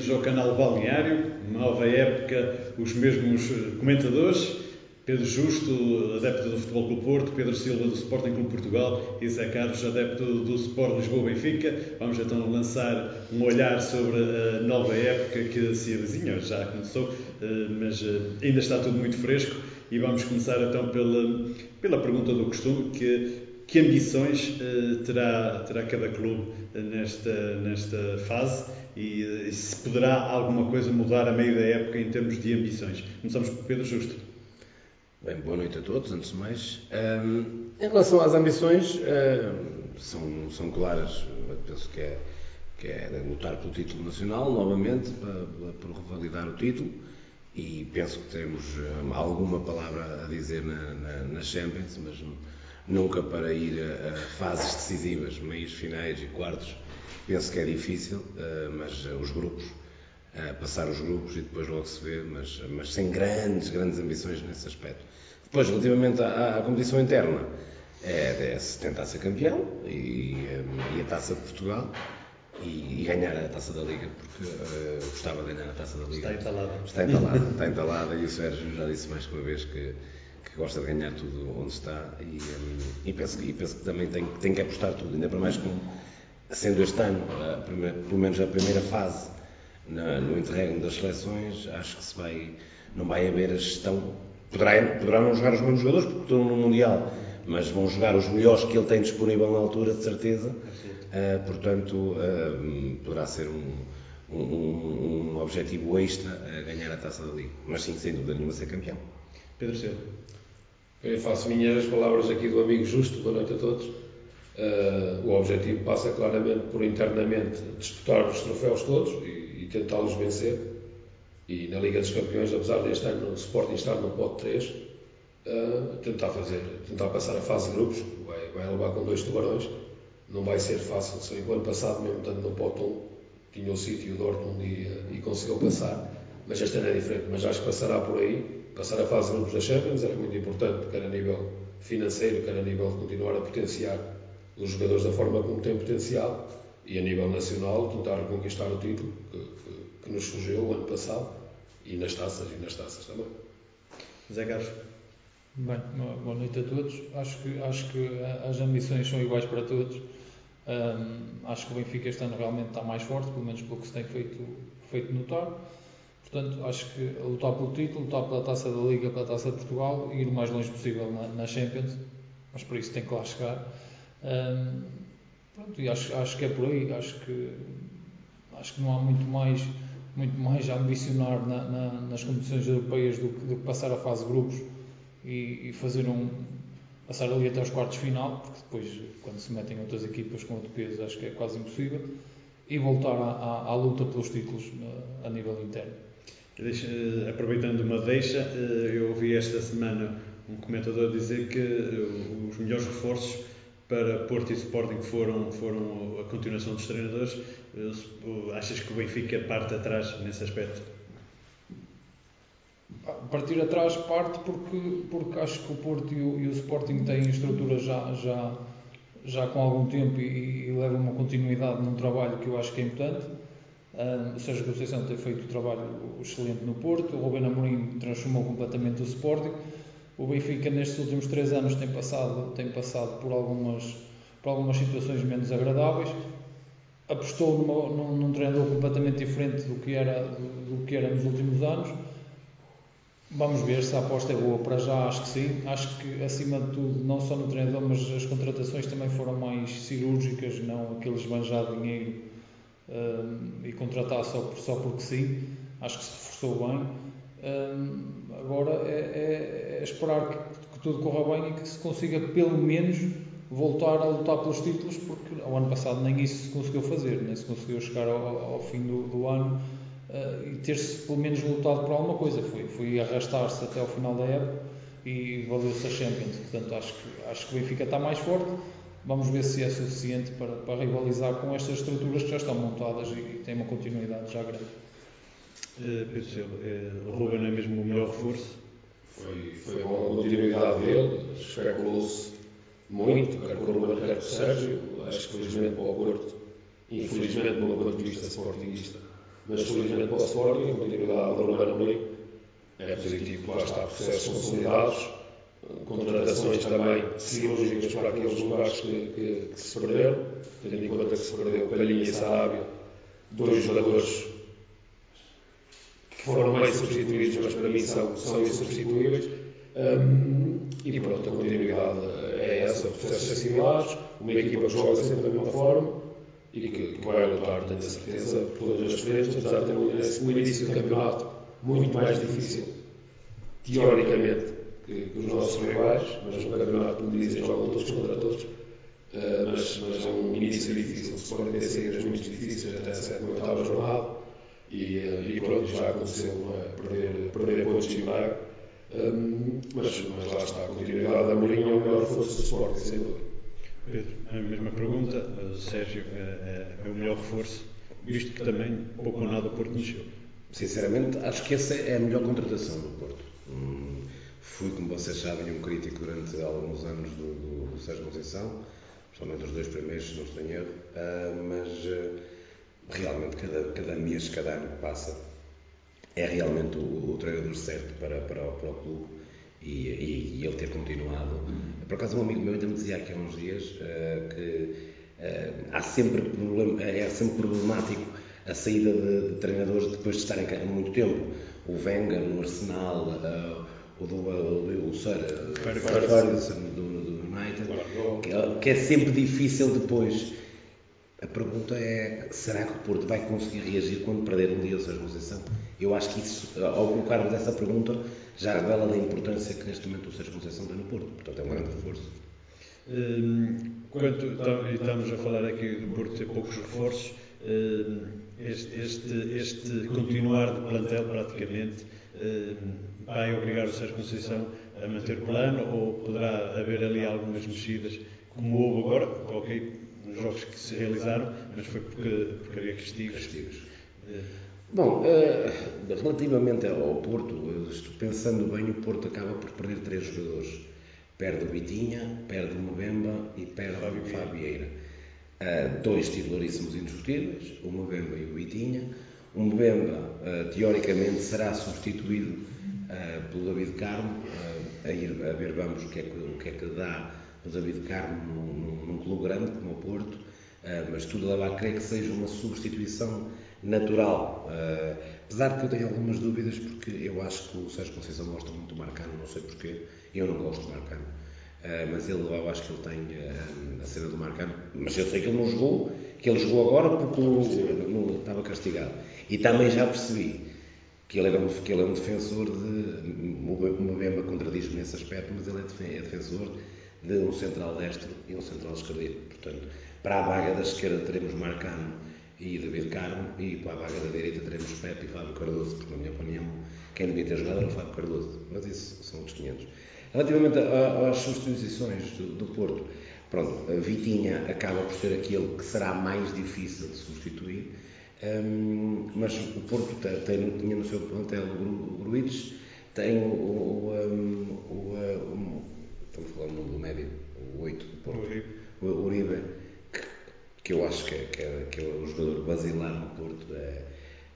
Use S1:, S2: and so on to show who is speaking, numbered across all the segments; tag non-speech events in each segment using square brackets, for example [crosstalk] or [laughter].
S1: bem-vindos ao canal Balneário, nova época, os mesmos eh, comentadores, Pedro Justo, adepto do Futebol Clube Porto, Pedro Silva do Sporting Clube Portugal e Zé Carlos, adepto do Sport Lisboa Benfica. Vamos então lançar um olhar sobre a nova época que se avizinha, já começou, eh, mas eh, ainda está tudo muito fresco e vamos começar então pela, pela pergunta do costume, que que ambições terá, terá cada clube nesta, nesta fase e, uh, se poderá alguma coisa mudar a meio da época em termos de ambições? Começamos por Pedro Justo.
S2: Bem, boa noite a todos, antes de mais. Um, em relação às ambições, um, são, são claras. Eu penso que é, que é lutar pelo título nacional, novamente, para, para revalidar o título. E penso que teremos um, alguma palavra a dizer na, na, na Champions, mas nunca para ir a, a fases decisivas, meios finais e quartos. Penso que é difícil, uh, mas uh, os grupos, uh, passar os grupos e depois logo se vê, mas, mas sem grandes, grandes ambições nesse aspecto. Depois, relativamente à, à competição interna, é, é tentar ser campeão e, e, a taça de Portugal e, e, ganhar a taça da Liga, porque uh, gostava de ganhar a taça da Liga.
S1: Está entalada.
S2: Está entalada, está entalada e o Sérgio já disse mais que uma vez que que gosta de ganhar tudo onde está e, um, e, penso, que, e penso que também tem, tem que apostar tudo, ainda para mais com, sendo este ano, primeira, pelo menos a primeira fase na, no interregno das seleções, acho que se vai, não vai haver a gestão, poderá, poderá não jogar os mesmos jogadores porque estão no Mundial, mas vão jogar os melhores que ele tem disponível na altura, de certeza, uh, portanto uh, poderá ser um, um, um objetivo extra a ganhar a taça da Liga, mas sim, sem dúvida nenhuma, ser campeão.
S1: Pedro Silva.
S3: Eu faço minhas as palavras aqui do amigo Justo, boa noite a todos. Uh, o objetivo passa claramente por internamente disputar os troféus todos e, e tentá-los vencer. E na Liga dos Campeões, apesar deste ano o Sporting estar no pote 3, uh, ah, tentar fazer, tentar passar a fase de grupos, vai, vai levar com dois tubarões. Não vai ser fácil, que o ano passado, mesmo estando no pote 1, tinha o e o Dortmund e, e conseguiu passar, mas este ano é diferente. Mas acho que passará por aí passar a fase de grupos da Champions era muito importante, quer a nível financeiro, quer a nível de continuar a potenciar os jogadores da forma como têm potencial e a nível nacional tentar reconquistar o título que, que, que nos fugiu o ano passado e nas taças e nas taças também.
S1: Zé Carlos.
S4: Bem, boa noite a todos. Acho que, acho que as ambições são iguais para todos. Um, acho que o Benfica este ano realmente está mais forte, pelo menos pelo que se tem feito, feito notar. Portanto, acho que lutar pelo título, lutar pela taça da Liga, pela taça de Portugal e ir o mais longe possível na, na Champions, mas por isso tem que lá chegar. Um, pronto, e acho, acho que é por aí. Acho que, acho que não há muito mais, muito mais a ambicionar na, na, nas competições europeias do que, do que, passar a fase de grupos e, e fazer um, passar ali até os quartos final, porque depois, quando se metem outras equipas com outro peso, acho que é quase impossível, e voltar à, à, à luta pelos títulos a nível interno.
S1: Deixa, eh, aproveitando uma deixa, eh, eu ouvi esta semana um comentador dizer que eh, os melhores reforços para Porto e Sporting foram, foram a continuação dos treinadores. Achas que o Benfica parte atrás nesse aspecto?
S4: Partir atrás parte porque, porque acho que o Porto e o, e o Sporting têm estruturas já, já, já com algum tempo e, e levam uma continuidade num trabalho que eu acho que é importante o Sérgio Conceição tem feito um trabalho excelente no Porto, o Rubén Amorim transformou completamente o Sporting. O Benfica nestes últimos três anos tem passado, tem passado por, algumas, por algumas situações menos agradáveis. Apostou numa, num, num treinador completamente diferente do que, era, do, do que era nos últimos anos. Vamos ver se a aposta é boa. Para já acho que sim. Acho que acima de tudo, não só no treinador, mas as contratações também foram mais cirúrgicas, não aqueles esbanjar dinheiro e contratar só, só porque sim, acho que se reforçou bem. Agora é, é, é esperar que, que, tudo corra bem e que se consiga pelo menos voltar a lutar pelos títulos, porque ao ano passado nem isso se conseguiu fazer, nem se conseguiu chegar ao, ao fim do, do ano uh, e ter-se pelo menos lutado por alguma coisa. Foi, foi arrastar-se até ao final da época e valeu-se a Champions. Portanto, acho que, acho que o Benfica está mais forte Vamos ver se é suficiente para, para rivalizar com estas estruturas que já estão montadas e, e têm uma continuidade já grande.
S1: Uh, Pedro Silva, Ruben é mesmo o melhor reforço?
S3: Foi, foi uma continuidade dele, especulou-se muito, quer com o Ruben, quer com o Sérgio, acho que felizmente para o Porto, infelizmente do meu ponto de vista sportingista, mas felizmente para o Sporting, a continuidade do Romano Amorim é positivo, lá está, processos consolidados, contratações também cirúrgicas para aqueles lugares que, que, que, se perderam, tendo em conta que se perdeu Palhinha e Sarabia, dois jogadores que foram bem substituídos, mas para mim são, são insubstituíveis. Um, e pronto, a continuidade é essa, processos similares, uma equipa que joga sempre da mesma forma e que, que vai lutar, tenho a certeza, todas as frentes, apesar de ter um início de campeonato muito mais difícil, teoricamente, que, que os nossos rivais, mas um campeonato, como dizem, jogam todos contra todos. Uh, mas, mas, é um início difícil. O Sporting tem saídas muito difíceis até a sétima oitava jornada e, uh, e pronto, já aconteceu é? perder, perder pontos de Braga. Um, mas, mas lá está, a continuidade da Mourinho é o melhor reforço do Sporting, sem dúvida.
S1: Pedro, a mesma pergunta. Sérgio é, é, o melhor reforço, visto que também pouco ou nada o Porto mexeu.
S2: Sinceramente, acho que essa é a melhor contratação do Porto. Hum, fui, como vocês sabem, um crítico durante alguns anos do, do, do Sérgio Conceição, principalmente os dois primeiros, se não estou em erro, uh, mas uh, realmente cada, cada mês, cada ano que passa, é realmente o, o treinador certo para, para, para o clube e, e, e, ele ter continuado. Por acaso, um amigo meu ainda me dizia aqui há uns dias uh, que há sempre problema, é sempre problemático a saída de, de, treinadores depois de estarem cá há muito tempo. O Wenger no Arsenal, o do o, o Sir Ferguson do, do United, que é, que é sempre difícil depois. A pergunta é: será que o Porto vai conseguir reagir quando perder um dia a sua posição? Eu acho que isso, ao colocarmos essa pergunta, já revela da importância que neste momento o Sérgio Conceição tem no Porto. Portanto, é um grande reforço.
S1: Hum, quanto estamos a falar aqui do Porto ter poucos reforços, hum, este, este, este continuar de plantel praticamente hum, vai obrigar o Sérgio Conceição a manter o plano ou poderá haver ali algumas mexidas, como houve agora, ok, nos jogos que se realizaram, mas foi porque, porque havia castigos. castigos.
S2: Bom, uh, relativamente ao Porto, pensando bem, o Porto acaba por perder três jogadores. Perde o Vitinha, perde o Mbemba e perde o Fabieira. Uh, dois titularíssimos indiscutíveis, o Mbemba e o Vitinha. O Mbemba, uh, teoricamente, será substituído pelo David Carmo, a, ir, a ver vamos o que é que, o que, é que dá o David Carmo num, num, num clube grande como o Porto, mas tudo leva a crer que seja uma substituição natural. Uh, apesar de que eu tenho algumas dúvidas, porque eu acho que o Sérgio Conceição gosta muito do Marcano, não sei porquê, eu não gosto do Marcano. Uh, mas ele, eu acho que ele tem a cena do Marcano. Mas eu sei que ele não jogou, que ele jogou agora porque não, estava castigado. E também já percebi que ele, era um, que ele é um defensor de. O Mbemba contradiz-me nesse aspecto, mas ele é, é defensor de um central destro e um central esquerdo. Portanto, para a vaga da esquerda teremos Marcano e David Carmo, e para a vaga da direita teremos Pepe e Fábio Cardoso, porque, na minha opinião, quem devia ter jogado era o Fábio Cardoso, mas isso são outros 500. Relativamente às substituições do, do Porto, pronto, Vitinha acaba por ser aquele que será mais difícil de substituir, um, mas o Porto tem, tem, tinha no seu plantel o Gruites, tem o, o, um, o, um, estamos falando do médio, o 8 do Porto, o Uribe, que eu acho que é, que é, que é o jogador basilar no Porto. É,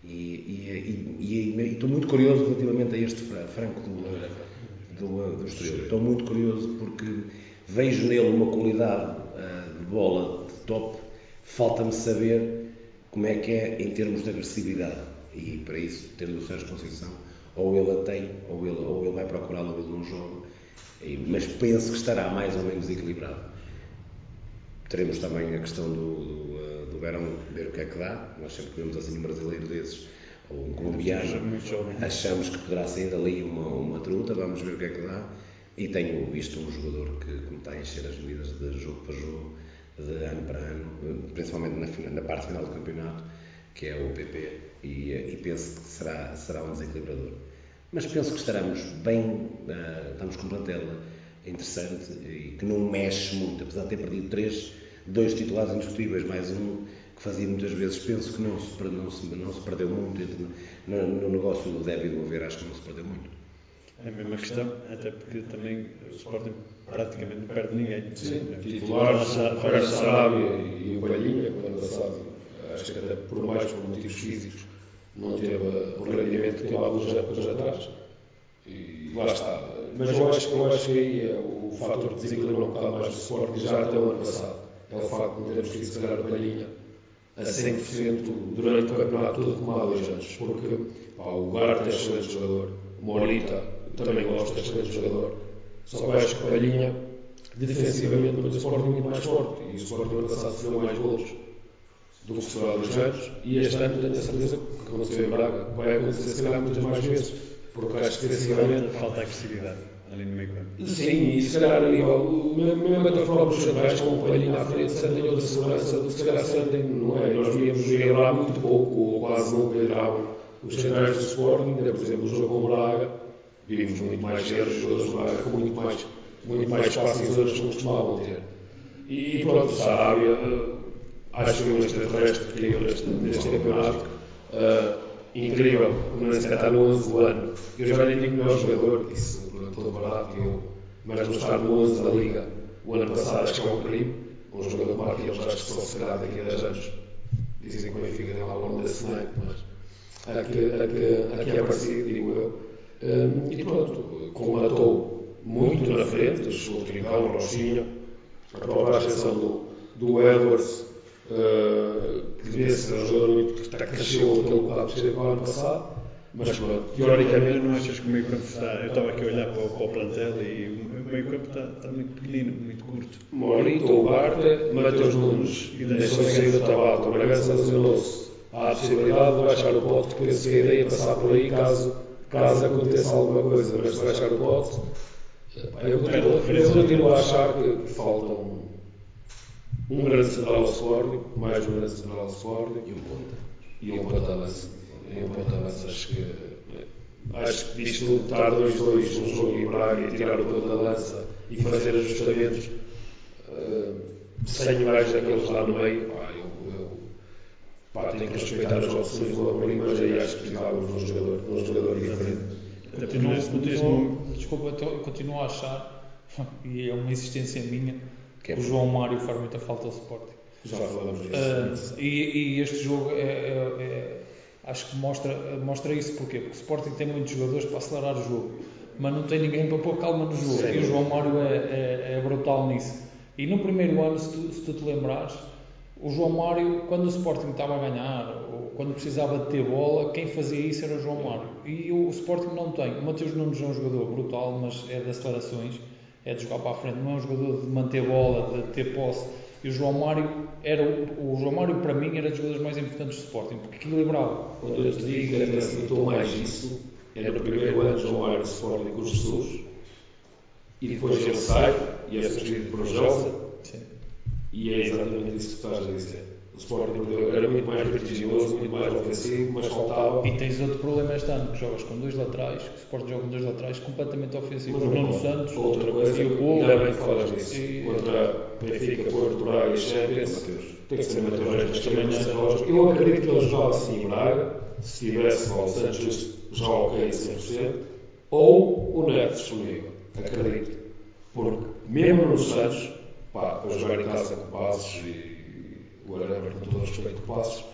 S2: e, e, e, estou muito curioso relativamente a este Franco do, do, do Estoril. Estou muito curioso porque vejo nele uma qualidade uh, de bola de top. Falta-me saber como é que é em termos de agressividade. E para isso, tendo o Sérgio Conceição, ou ele a tem, ou ele, ou ele vai procurá-lo, ou ele não joga. Mas penso que estará mais ou menos equilibrado. Teremos também a questão do, do, eh, do verão, ver o que é que dá. Nós sempre que vemos assim um brasileiro desses, ou um colombiano, achamos que poderá sair dali uma, uma truta, vamos ver o que é que dá. E tenho visto um jogador que, que está a encher as medidas de jogo para jogo, de ano para ano, principalmente na, na parte final do campeonato, que é o PP, e, eh, e penso que será, será um desequilibrador. Mas penso que estaremos bem, uh, estamos com uma tela interessante e que não mexe muito, apesar de ter perdido três dois titulares indiscutíveis, mais um que fazia muitas vezes, penso que não se, não se, não se perdeu muito. No, no negócio do débito haver, acho que não se perdeu muito.
S1: É a mesma questão, até porque também o Sporting praticamente não perde ninguém.
S3: Sim, titulares, Sarabia e o Palhinha, quando ano passado, acho que até por mais por motivos físicos, não teve o rendimento que teve duas épocas atrás. E lá está. Mas eu acho, eu acho que aí é o fator que desequilibra um bocado mais o Sporting já até o ano passado. É o facto de não termos tido, se calhar, a palhinha a 100% durante o campeonato todo como há dois anos. Porque pá, o Garte é excelente jogador, o Morita também gosta, é excelente jogador. Só que acho que a palhinha, defensivamente, o Sporting é muito mais forte. E o Sporting no passado sofreu mais golos do há dois anos. E este ano tenho a certeza que aconteceu em Braga. Vai acontecer, se calhar, muitas mais vezes. Porque acho que defensivamente.
S1: Falta agressividade ali no.
S3: Sim, e se calhar a nível, mesmo até os próprios centrais com o palhinho à frente, sentem outra segurança do se calhar sentem, não é? Nós víamos liderar muito pouco, ou quase não lideravam os centrais do Sporting, por exemplo, o jogo com Braga, vimos muito mais erros, jogadores do Braga com muito mais, muito mais espaço em zonas que costumavam ter. E pronto, Sarabia, acho que foi um extraterrestre que caiu neste, neste campeonato. Uh, incrível, nem sequer está no 11 do ano. Eu já nem digo melhor jogador, isso estou barato, eu, mas não estar no 11 da Liga o ano passado acho que é um crime. Um jogador como aquele, acho que só se calhar daqui a 10 anos dizem que o Benfica tem lá o nome desse snipe, mas aqui, aqui é parecido, digo eu. Um, e pronto, combatou muito na frente, o Trincão, o Rochinha, a própria ascensão do, do Edwards, uh, que devia ser um jogador que cresceu aquele bocado que esteve o ano passado
S1: mas pronto, teoricamente não achas que o meio campo está. Eu estava aqui a olhar para o, para o plantel e o meio campo está, está muito pequenino, muito curto.
S3: Morito, Ugarte, Matheus Nunes, deixou sair o Tabata. O Bragança lesionou-se. Há a possibilidade de baixar o pote, penso que a ideia é passar por aí caso, caso aconteça alguma coisa, mas se baixar o pote. Eu continuo, eu continuo a achar que, que faltam um grande central ao Sporting, mais um grande central ao Sporting
S2: e um ponta.
S3: E um ponta avanço em ponta-lança. Acho que, acho que visto estar 2-2 no jogo em Braga e tirar o ponta-lança e fazer ajustamentos uh, sem gajo daqueles lá no meio, pá, eu, eu pá, tenho que respeitar as opções do Amorim, mas aí acho que precisávamos de um jogador, de um jogador diferente.
S4: Continuo, continuo, desculpa, eu continuo a achar, [laughs] e é uma insistência minha, é o João Mário faz muita falta ao Sporting.
S3: Já falamos disso.
S4: Uh, e, e, este jogo é, é, é Acho que mostra, mostra isso porquê? Porque o Sporting tem muitos jogadores para acelerar o jogo, mas não tem ninguém para pôr calma no jogo. Sim. E o João Mário é, é, é, brutal nisso. E no primeiro ano, se tu, se tu te lembrares, o João Mário, quando o Sporting estava a ganhar, ou quando precisava de ter bola, quem fazia isso era o João Mário. E o Sporting não tem. O Mateus Nunes é um jogador brutal, mas é de acelerações, é de jogar para a frente, não é um jogador de manter bola, de ter posse. E o João Mário era o, João Mário para mim era dos jogadores mais importantes do Sporting, porque equilibrava.
S3: Quando eu te digo que se notou mais isso, é no primeiro ano João Mário de Sporting com Jesus, e depois ele sai e é substituído por Josa, e é exatamente isso que estás a dizer. O Sporting era muito mais vertiginoso, muito mais ofensivo, mas faltava.
S4: E tens outro problema este ano, que jogas com dois laterais, que o Sporting joga com dois laterais completamente ofensivos. O Nuno Santos,
S3: outra coisa, e o Povo. Ainda bem que falas disso. E... Contra Benfica, Porto, Braga e Champions. Tem que ser Mateus Reis, também nesta lógica. Eu acredito que ele jogava assim em Braga, se tivesse o Santos já ok a 100%, ou o Neto disponível. Acredito. Porque mesmo no Santos, pá, para jogar em casa com passos e whatever, com todo o respeito, passos.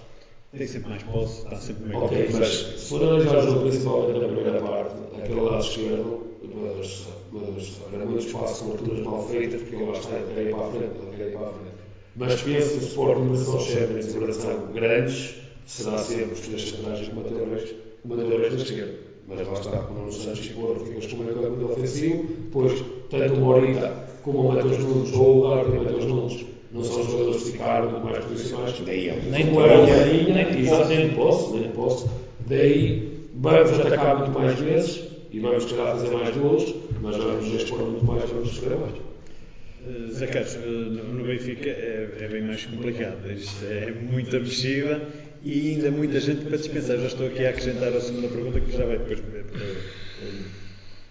S1: Tem sempre mais posse, está sempre meio
S3: Ok, mas se for analisar o jogo principalmente na primeira parte, aquele lado esquerdo, mas, mas era muito espaço, coberturas mal feitas, porque lá está, ele para a frente, ele para a frente. Mas penso que o Sporting mas só Champions e Brasil grandes, será sempre os três centrais com Mateus Reis, Mateus Reis da esquerda. Mas lá está, com o Nuno Santos e Porto, ficas com meio campo ofensivo, depois tanto o Morita como o Mateus Nunes ou o Garte e o Mateus Nunes não são jogadores de ficar mais posicionais.
S4: Nem nem posso,
S3: nem posso, nem posso. Daí vamos atacar muito mais vezes e vamos tentar fazer mais gols, mas vamos expor muito mais, vamos sofrer mais.
S1: Zé Carlos, no Benfica é, é, bem mais complicado. Isto é muita mexida e ainda muita gente para dispensar. Já estou aqui a acrescentar a segunda pergunta que já vai depois.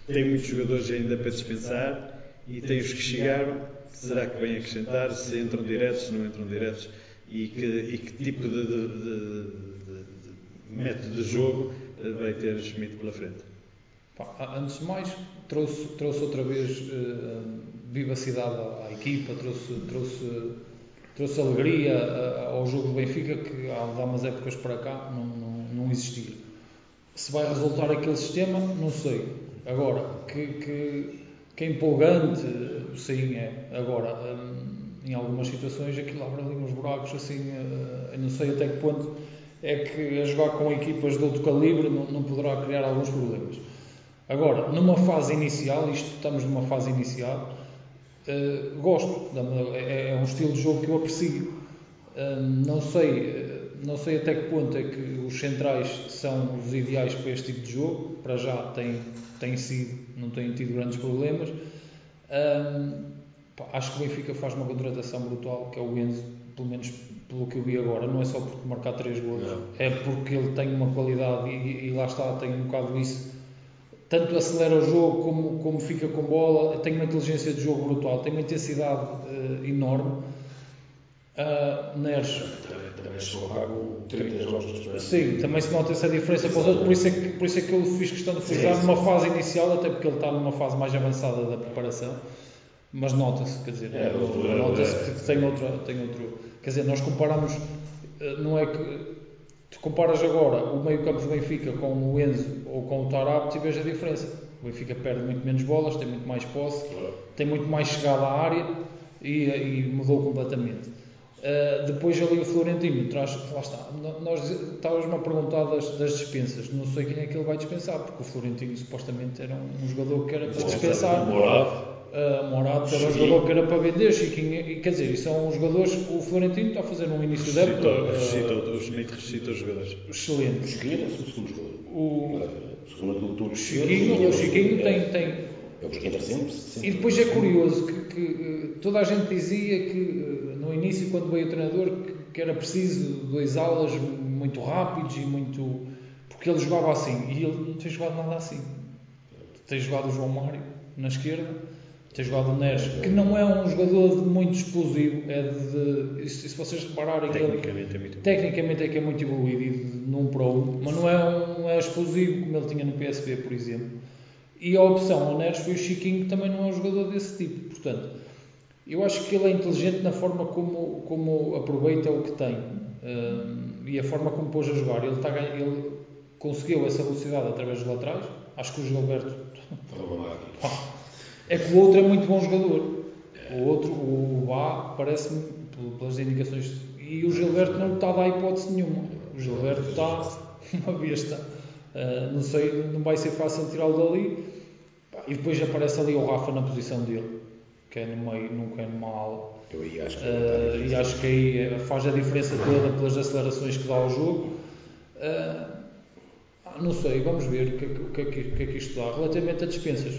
S1: Tem muitos jogadores ainda para dispensar e tem os que chegaram será que vem acrescentar, se entram diretos, se não entram diretos e que, e que tipo de, de, de, de, método de jogo vai ter Schmidt pela frente?
S4: Antes de mais, trouxe, trouxe outra vez uh, vivacidade à, à, equipa, trouxe, trouxe, trouxe alegria uh, ao jogo do Benfica, que há umas épocas para cá não, não, não existia. Se vai resultar aquele sistema, não sei. Agora, que, que, que é empolgante, sim, é. Agora, hum, em algumas situações aquilo abre ali uns buracos, assim, eu não sei até que ponto é que a jogar com equipas de outro calibre não, não poderá criar alguns problemas. Agora, numa fase inicial, isto estamos numa fase inicial, uh, gosto, é, é, um estilo de jogo que eu aprecio. Uh, não sei, não sei até que ponto é que os centrais são os ideais para este tipo de jogo. Para já têm, têm sido, não têm tido grandes problemas. Uh, acho que o Benfica faz uma contratação brutal, que é o Enzo, pelo menos pelo que eu vi agora, não é só por marcar 3 gols, é porque ele tem uma qualidade e, e, lá está, tem um bocado isso. Tanto acelera o jogo como, como fica com bola, tem uma inteligência de jogo brutal, tem uma intensidade uh, enorme. Uh, Neres.
S3: Também chegou a com 30 jogos
S4: Sim, também se nota essa diferença para os outros, por isso, é que, por isso é que eu fiz questão de frisar numa fase inicial, até porque ele está numa fase mais avançada da preparação mas nota-se, quer dizer, é, nota-se que tem outro, tem outro. Quer dizer, nós comparamos, eh, não é que tu comparas agora o meio-campo do Benfica com o Enzo ou com o Tarab, tu vês a diferença. O Benfica perde muito menos bolas, tem muito mais posse, tem muito mais chegada à área e, e mudou completamente. Uh, depois ali o Florentino traz, lá está, nós estávamos-me a perguntar das, das, dispensas, não sei quem é que ele vai dispensar, porque o Florentino supostamente era um, um jogador que era para dispensar.
S3: Morado
S4: uh, Morato era um jogador que era para vender, Chiquinho, e, quer dizer, são jogadores, o Florentino está a fazer um início de época.
S1: Ressuscita, uh, os ressuscita os jogadores.
S4: Excelente.
S2: O Chiquinho é o segundo jogador.
S4: O,
S2: do
S4: Chiquinho, o Chiquinho tem, tem
S2: é o que entra sempre,
S4: sempre. E depois é curioso que, que, eh, toda a gente dizia que eh, no início, quando veio o treinador, que, era preciso dois alas muito rápidos e muito. porque ele jogava assim. E ele não tem jogado nada assim. Tem jogado o João Mário na esquerda tem jogado o Neres, que não é um jogador muito explosivo, é de, se, se vocês repararem,
S1: tecnicamente, ele, é muito
S4: tecnicamente é que é muito evoluído e de, num para um, mas não é, um, é explosivo como ele tinha no PSV, por exemplo. E a opção ao Neres foi o Chiquinho, que também não é um jogador desse tipo. Portanto, eu acho que ele é inteligente na forma como, como aproveita o que tem um, e a forma como pôs a jogar. Ele, está, ele conseguiu essa velocidade através dos laterais. Acho que o Gilberto. É que o outro é muito bom jogador. O outro, o Bá, parece-me, pelas indicações. E o Gilberto não está a dar hipótese nenhuma. O Gilberto está [laughs] uma besta. Uh, não sei, não vai ser fácil tirá-lo dali. E depois aparece ali o Rafa na posição dele, que é no meio, nunca é numa ala.
S2: Eu aí acho que
S4: uh, e acho que aí faz a diferença toda pelas acelerações que dá ao jogo. Uh, não sei, vamos ver o que, o, que, o que é que isto dá. Relativamente a dispensas,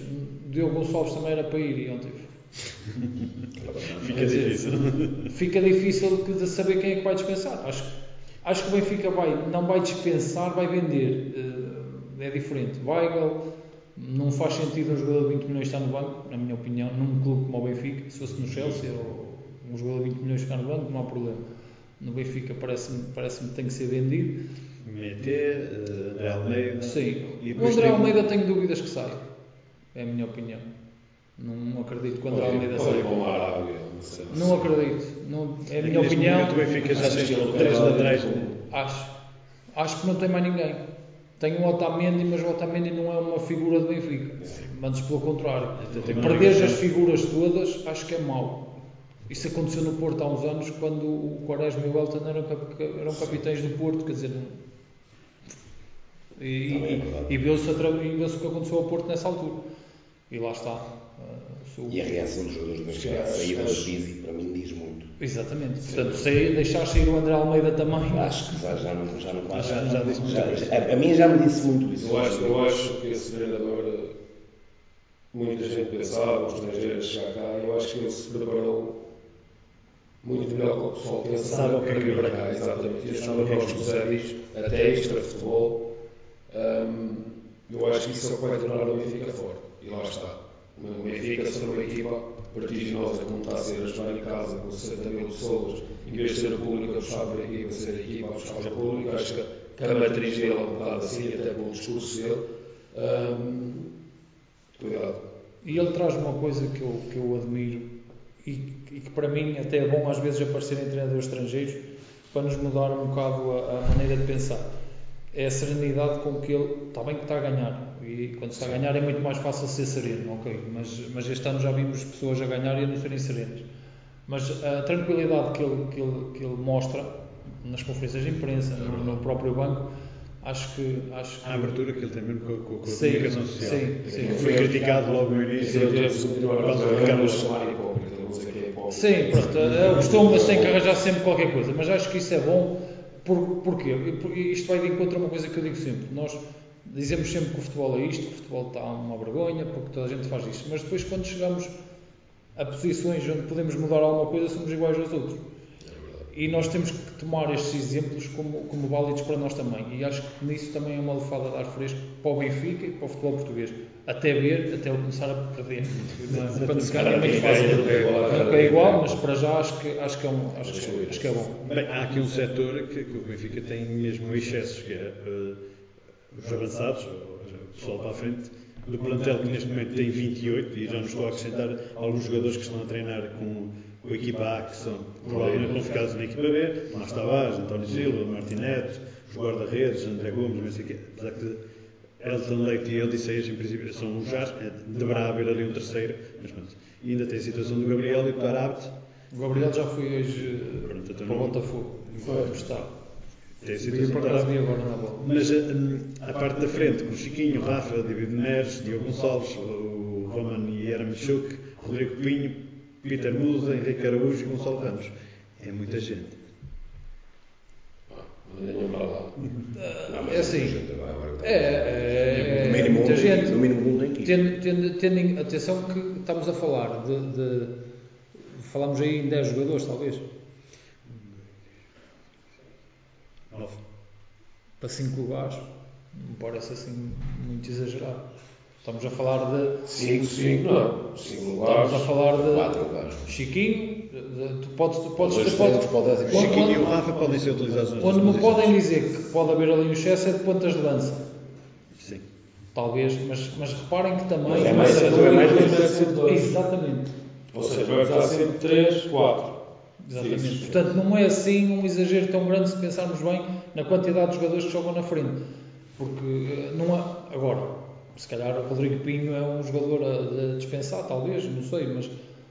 S4: Diogo Gonçalves também era para ir e ontem.
S1: fica dizer, difícil.
S4: Fica difícil de saber quem é que vai dispensar. Acho, acho que o Benfica vai, não vai dispensar, vai vender. Eh, é diferente. Weigl, não faz sentido um jogador de 20 milhões estar no banco, na minha opinião, num clube como o Benfica. Se fosse no Chelsea ou um jogador de 20 milhões estar no banco, não há problema. No Benfica parece-me parece que tem que ser vendido.
S1: Meter, uh, André Almeida.
S4: Sim. o André Almeida tenho dúvidas que saia. É a minha opinião. Não acredito que o André Almeida saia. Não acredito. Não, é a minha opinião.
S1: O Benfica já tem três laterais.
S4: Acho. Acho que não tem mais ninguém. Tem o Otamendi, mas o Otamendi não é uma figura do Benfica. Mas pelo contrário. Perder as figuras todas, acho que é mau. Isso aconteceu no Porto há uns anos, quando o Quaresma e o Elton eram, eram capitães do Porto, quer dizer, não... e, e, e viu-se o que aconteceu ao Porto nessa altura. E lá está.
S2: E a reação dos jogadores do Benfica à saída do Pizzi, para mim, diz muito.
S4: Exatamente. Portanto, sair, deixar sair o André Almeida também.
S2: Acho que já, já não, já não
S4: vai. Já, já, disse
S2: já, já, a mim já me disse muito isso.
S3: Eu acho, eu acho que esse treinador, muita gente pensava, os estrangeiros chegar cá, eu acho que ele se preparou muito melhor que o pessoal pensava para vir para cá, exatamente. E achava que nós José até extra futebol, um, eu acho que isso é o que vai tornar o Benfica forte. E lá está. O Benfica sendo uma equipa vertiginosa como está a ser a jogar em casa com 60 mil pessoas, em vez de ser a pública a puxar por aqui, vai ser a equipa a puxar o público, acho que a matriz dele é um bocado assim, até pelo discurso dele. Cuidado.
S4: E ele traz uma coisa que eu, que eu admiro e, e, que para mim até é bom às vezes aparecerem treinadores estrangeiros para nos mudar um bocado a, a maneira de pensar é a serenidade com que ele está bem que está a ganhar. E quando está a ganhar é muito mais fácil ser sereno, ok. Mas, mas este ano já vimos pessoas a ganhar e a não serem serenas. Mas a tranquilidade que ele, que ele, que ele mostra nas conferências de imprensa, no, no próprio banco, acho que. Acho que...
S1: A abertura que ele tem mesmo com, com, com a
S4: Sim,
S1: comunicação social.
S4: sim, sim.
S1: Foi criticado logo no início. por causa do Carlos.
S4: Sim, pronto, é o costume, mas tem que arranjar sempre qualquer coisa. Mas acho que isso é bom, por, porquê? Porque Isto vai de encontro a uma coisa que eu digo sempre. Nós dizemos sempre que o futebol é isto, que o futebol está uma vergonha, porque toda a gente faz isto. Mas depois, quando chegamos a posições onde podemos mudar alguma coisa, somos iguais aos outros. E nós temos que tomar estes exemplos como, como válidos para nós também. E acho que nisso também é uma lefada de ar fresco para o Benfica e para o futebol português. Até ver, até ele começar a perder. [laughs] Não é? Quando se ganha é muito fácil. Nunca é igual, mas para já acho que, acho que, é, um, acho que, acho que é bom.
S1: Bem, há aqui um setor que, que o Benfica tem mesmo excessos, que é uh, os avançados, o pessoal para a frente, do plantel que neste momento tem 28, e já nos estou a acrescentar alguns jogadores que estão a treinar com, com a equipa A, que são provavelmente não ficados na equipa B, Mas Tavares, António Silva, Martinete, os guarda-redes, André Gomes, não sei o quê. Apesar que Elton Leite e Odisseias, em princípio, são os já, é, deverá haver ali um terceiro, mas pronto. E ainda tem a situação do Gabriel e do Arabt.
S4: O Gabriel já foi hoje
S1: Pronto, então
S4: para o Botafogo. Foi emprestado.
S1: Tem a
S4: Vi
S1: situação
S4: por
S1: do
S4: acaso
S1: Arabt.
S4: vi agora na bola.
S1: Mas hum, a parte da frente, com o Chiquinho, Rafa, David Neres, Diogo Gonçalves, o Roman e Yaramchuk, Rodrigo Pinho, Peter Musa, Henrique Araújo e Gonçalo Ramos. É muita gente.
S3: Nenhum para lá.
S4: É assim. É, é, é,
S2: No mínimo
S4: muita gente.
S2: No mínimo um tem que ir.
S4: Tendo, tendo, tendo em atenção que estamos a falar de, de- Falamos aí em 10 jogadores, talvez. Para 5 lugares. Não parece assim muito exagerado. Estamos a falar de.
S3: 5, 5, não. 5
S4: Estamos
S3: lugares.
S4: a falar de.
S2: 4 lugares.
S4: Chiquinho. de- tu podes. Tu podes, tu podes.
S2: O
S4: Quando-
S1: Chiquinho e o Rafa podem ser utilizados nas
S4: Quando me podem dizer que pode haver ali um excesso é de pontas de lança.
S1: Sim.
S4: Talvez, mas, mas reparem que também.
S2: Mas é mais- é mais
S3: dois.
S4: Exatamente.
S3: Ou seja, vai precisar sempre 3, 4.
S4: Exatamente.
S3: Isso.
S4: Portanto, não é assim um exagero tão grande se pensarmos bem na quantidade de jogadores que jogam na frente. Porque eh, não há. Agora, se calhar o Rodrigo Pinho é um jogador a, a dispensar, talvez, não sei, mas,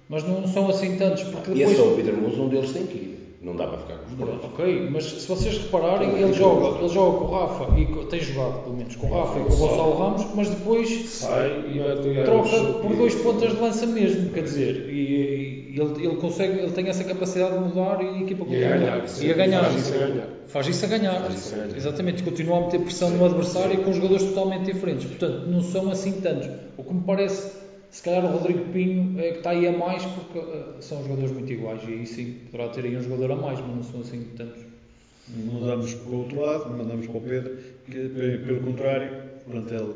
S4: mas não são assim tantos. Porque
S2: E
S4: depois.
S2: esse é o Peter Musa, um deles tem que ir. Não dá para ficar com os prontos.
S4: Ok, mas se vocês repararem, ele joga, ele joga com o Rafa e tem jogado pelo menos com o Rafa e com o Gonçalo Ramos, mas depois
S3: Sai e
S4: troca por dois pontas de lança mesmo, quer dizer, e, e ele, ele consegue, ele tem essa capacidade de mudar e a equipa
S3: E a
S4: continua.
S3: ganhar.
S4: E a ganhar.
S3: Faz isso a ganhar.
S4: Faz isso a ganhar.
S3: Faz isso a ganhar.
S4: Exatamente, continua a meter pressão no adversário com jogadores totalmente diferentes. Portanto, não são assim tantos. O que me parece, se calhar o Rodrigo Pinho é que está aí a mais porque eh, são jogadores muito iguais e aí sim poderá ter aí um jogador a mais, mas não são assim tantos.
S1: Mudamos para o outro lado, mandamos para o Pedro, que pe- pelo contrário, o plantel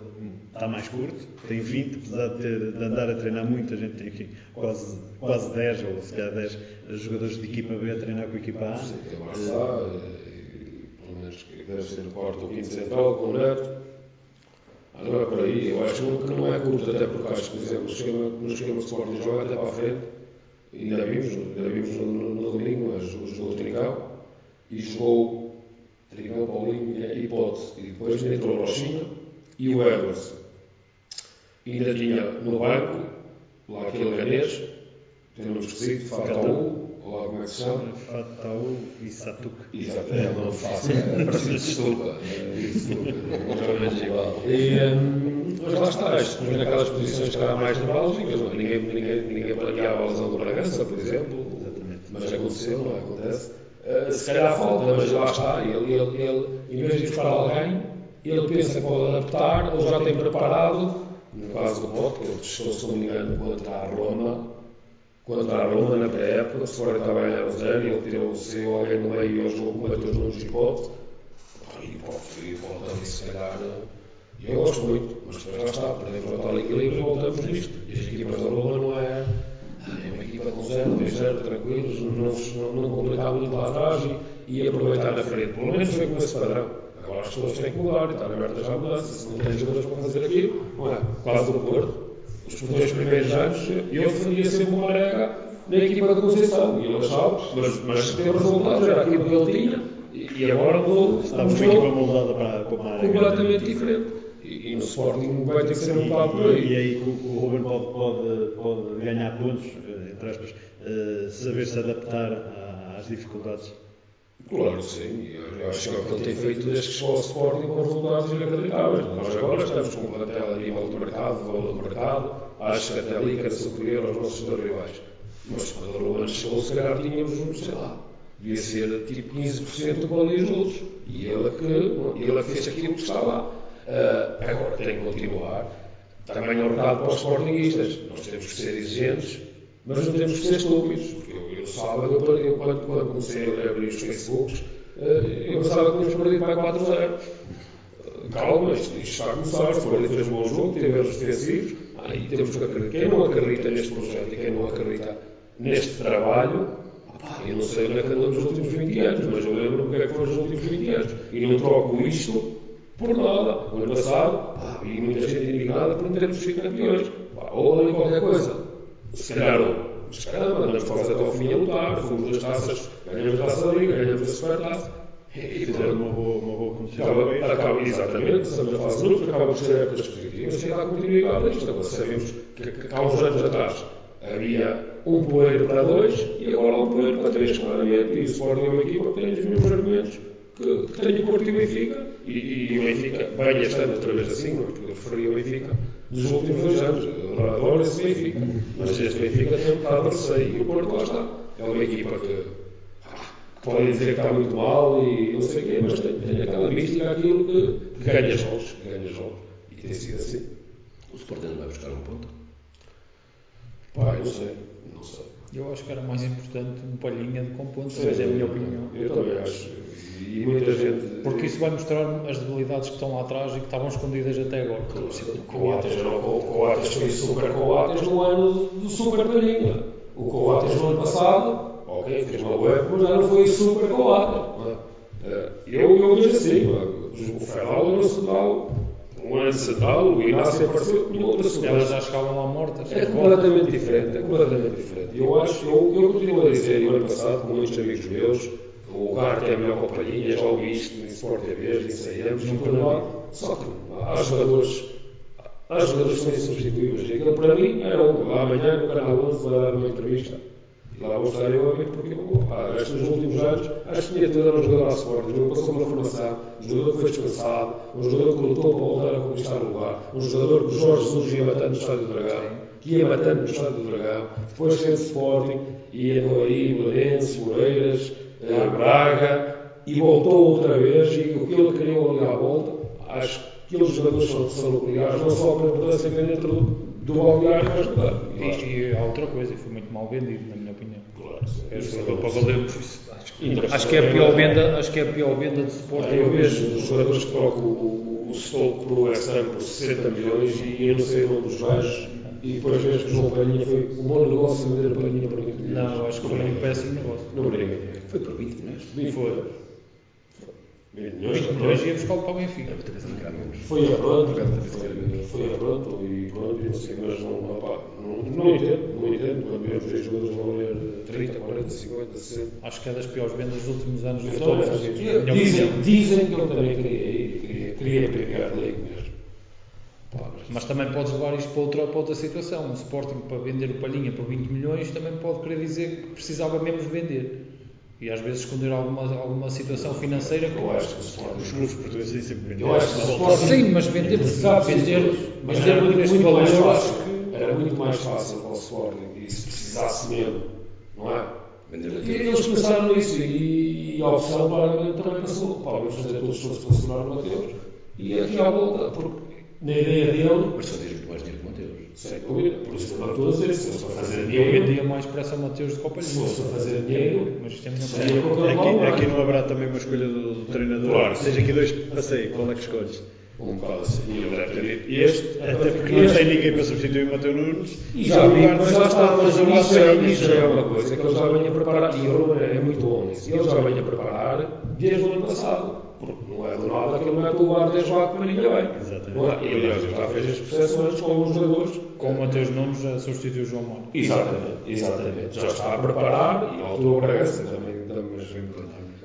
S1: está mais curto, tem 20, apesar de, ter, de andar a treinar muita gente, tem aqui quase, quase 10 ou se calhar 10 jogadores de equipa B a treinar com a equipa A.
S3: Sim, tem lá está, e, pelo menos deve ser o quarto ou quinto central, com o Neto. Ah, não é por aí, eu acho que não é curto, até porque acho que, por exemplo, no esquema, no esquema de Sporting joga até para a frente, ainda vimos, ainda vimos no, no, no domingo, mas jogou o Trincão, e jogou Trincão, Paulinho e Hipótese, e depois entrou o Rochinha e o Edwards. Ainda tinha no banco, lá aquele ganês, tem um nome esquisito, Fataú, ou lá como é que se chama,
S1: Fatau e Satuk.
S3: Exato, é não fácil, é parecido de estupa, é. E, hum, mas lá está, estamos naquelas posições que eram mais é? ninguém, ninguém, ninguém planeava a lesão do Bragança, por exemplo, mas aconteceu, não? Acontece. Uh, se calhar falta, mas lá está, ele, ele, ele, em vez de ir buscar alguém, ele pensa que pode adaptar, ou já tem preparado, no caso do Pote, que ele testou, se não me engano, contra a Roma, contra a Roma na pré-época, se for estava a ganhar e ele tirou o seu alguém no meio e jogou com bateu os números de hipótese. E pode, e ali, se calhar. Eu gosto muito, mas depois lá está, perdemos o tal equilíbrio e voltamos nisto. E as equipas da Roma não é. É uma equipa com zero, dois zero, tranquilos, não, não, não complicar muito lá atrás e, e aproveitar na frente. Pelo menos foi com esse padrão. Agora as pessoas têm que mudar e estar abertas à mudança. Se não têm jogadores para fazer aquilo, não é? Quase do Porto. Os dois primeiros anos eu defendia sempre uma marega na equipa da Conceição e ele achava, mas, mas teve resultados, era aquilo que ele tinha E, e agora mudou.
S1: Estava uma equipa moldada para, para uma
S3: completamente diferente. E, e, no Sporting vai ter que ser um bocado por aí.
S1: E aí o, o Ruben pode, pode, pode ganhar pontos, eh, entre aspas, uh, saber se adaptar às dificuldades.
S3: Claro que sim, eu acho que é o que ele tem feito desde que chegou ao Sporting com resultados inacreditáveis. Nós agora estamos com um plantel a nível de mercado, valor de mercado, acho que até ali que era superior aos nossos dois rivais. Mas quando o Ruben chegou, se calhar tínhamos, sei lá, devia ser tipo 15% do que valia os outros. E ele é que, ele é fez aquilo que está lá. Uh, agora tem que continuar. Também é um recado para os sportinguistas. Nós temos que ser exigentes, mas não temos que ser estúpidos. Eu sábado, eu, eu, quando, quando comecei a abrir os Facebooks, uh, eu pensava que tínhamos perdido para 4-0. Uh, calma, isto, isto, está a começar. O Sporting fez um bom jogo, teve erros defensivos. Aí temos que acreditar. Quem não acredita neste projeto e quem não acredita neste trabalho, eu não sei onde é que andamos nos últimos 20 anos, mas eu lembro-me o que é que foi nos últimos 20 anos. E não troco isto por nada. O ano passado, pá, vi muita gente indignada por não termos sido campeões. Ou ali qualquer coisa. Se calhar, mas caramba, andamos quase até ao fim a lutar, fomos das taças, ganhamos a taça da Liga, ganhamos a supertaça.
S1: E fizeram uma boa, uma boa competição.
S3: Acaba, exatamente, estamos a fase de grupos, acaba por ser épocas positivas e dá continuidade a isto. Agora sabemos que, que, há uns anos atrás havia um poeiro para dois e agora há um poeiro para três, claramente. E o Sporting é uma equipa que tem os mesmos argumentos que, que tem o Porto e o Benfica. E, e, o Benfica vem estando outra vez assim, não é? porque eu ao Benfica dos últimos dois anos. Adoro esse Benfica. Mas este Benfica tem um bocado de receio. E o Porto lá está. É uma equipa que, que podem dizer que está muito mal e não sei o quê, mas tem, tem aquela mística, aquilo que, que ganha jogos. Que ganha jogos. E tem sido assim.
S2: O Sporting não vai buscar um ponto?
S3: Eu não sei. Não sei.
S4: Eu acho que era mais importante um palhinha de com pontos, mas é a minha opinião.
S3: Eu também acho. E muita gente.
S4: Porque isso vai mostrar as debilidades que estão lá atrás e que estavam escondidas até agora.
S3: Coates, não, Coates foi super Coates no ano do super palhinha. O Coates no ano passado, ok, fez uma web, mas já não foi super Coates. Eu, eu vejo assim, o Fernando não se dá um ano central, o Inácio apareceu com outra segurança.
S4: Elas já chegavam lá mortas.
S3: É completamente diferente, é completamente diferente. Eu acho, eu, eu continuo a dizer, e o ano passado, com muitos amigos meus, o Garte é a melhor companhia, já ouvi isto em Sport TV, ensaiamos, não por lá. Só que há jogadores, há jogadores que são insubstituíveis. Aquele para mim era um. Amanhã, no Canal 11, vai dar uma entrevista. E lá vou estar eu a ver porque, pá, estes últimos anos, acho que tinha tudo era um jogador à Sport, um jogador passou uma formação, um jogador que foi descansado, um jogador que lutou para voltar a conquistar o lugar, um jogador que Jorge Jesus ia matando no Estádio do Dragão, que ia matando no Estádio do Dragão, depois fez Sporting, ia no aí, Moreirense, Moreiras, eh, Braga, e voltou outra vez, e o que ele criou ali à volta, acho que aqueles jogadores são, são nucleares, não só pela importância que tem dentro do, do balneário, mas claro.
S4: E, há outra coisa, e foi muito mal vendido, na minha opinião.
S3: Claro,
S4: É jogador para valer. Acho, acho que é a pior venda, acho que é a pior venda de Sporting.
S3: Ah, eu vejo os jogadores que trocam o, o Stoke para o West Ham por 60 milhões e eu não sei o nome dos gajos. E depois vejo que o João Palhinha foi um bom negócio vender a Palhinha para 20 milhões.
S4: Não, acho que foi um péssimo negócio.
S3: Não brinca.
S2: Foi por 20 milhões.
S3: Nem foi. 20 milhões.
S4: 20 milhões ia buscar para o Benfica.
S3: Foi a pronto, foi, a pronto e pronto, e não sei, mas não, opá, não, não entendo, não entendo. Quando vemos os jogadores vão valer 30, 40, 50, 60.
S4: Acho que é das piores vendas dos últimos anos.
S3: Acho que- Dizem, dizem que ele também queria ir, queria, queria Premier League mesmo. Mas
S4: também podes levar isto para outra, para outra situação. O Sporting, para vender o Palhinha por 20 milhões, também pode querer dizer que precisava mesmo de vender. E às vezes esconder alguma, alguma situação financeira que
S3: eu acho que.
S1: Os clubes portugueses sempre vendido.
S3: Eu acho que Sporting.
S4: Sim, mas vender,
S3: Exato,
S4: vender,
S3: mas era muito, muito mais
S4: valor,
S3: fácil.
S4: acho que
S3: Era muito mais fácil para o Sporting e se precisasse mesmo, não é?
S2: Vender
S3: E eles pensaram nisso e, e a opção claramente também passou. Pá, vamos fazer todos os esforços para segurar o Mateus. E aqui à volta, porque na ideia dele,
S2: Mas fazias muito mais dinheiro que Mateus.
S3: sem dúvida, por isso não estou a dizer, se fosse para fazer
S4: eu
S3: dinheiro,
S4: vendia mais pressa ao Mateus que ao
S3: se fosse para fazer dinheiro,
S4: Mas é a minha
S3: seria
S1: Aqui, aqui não haverá também uma escolha do, do treinador.
S3: Claro.
S1: Seja aqui dois passei, qual é que escolhes?
S3: Um bocado assim. E ele deve ter dito este,
S1: Até porque não tem ninguém para substituir o Mateu Nunes.
S3: E já vi, mas já está, mas isso já, isso já é uma coisa que ele já vem a preparar, e ele é muito bom nisso, ele já vem a preparar desde o ano passado. Porque não é do nada que ele mete o ar desde lá que para ninguém bem. É? E aliás, já fez processo antes com os jogadores.
S4: Com o Mateus Nunes já substituiu o João Mário.
S3: Exatamente, exatamente. Já está a preparar e na altura o Bragança também, também,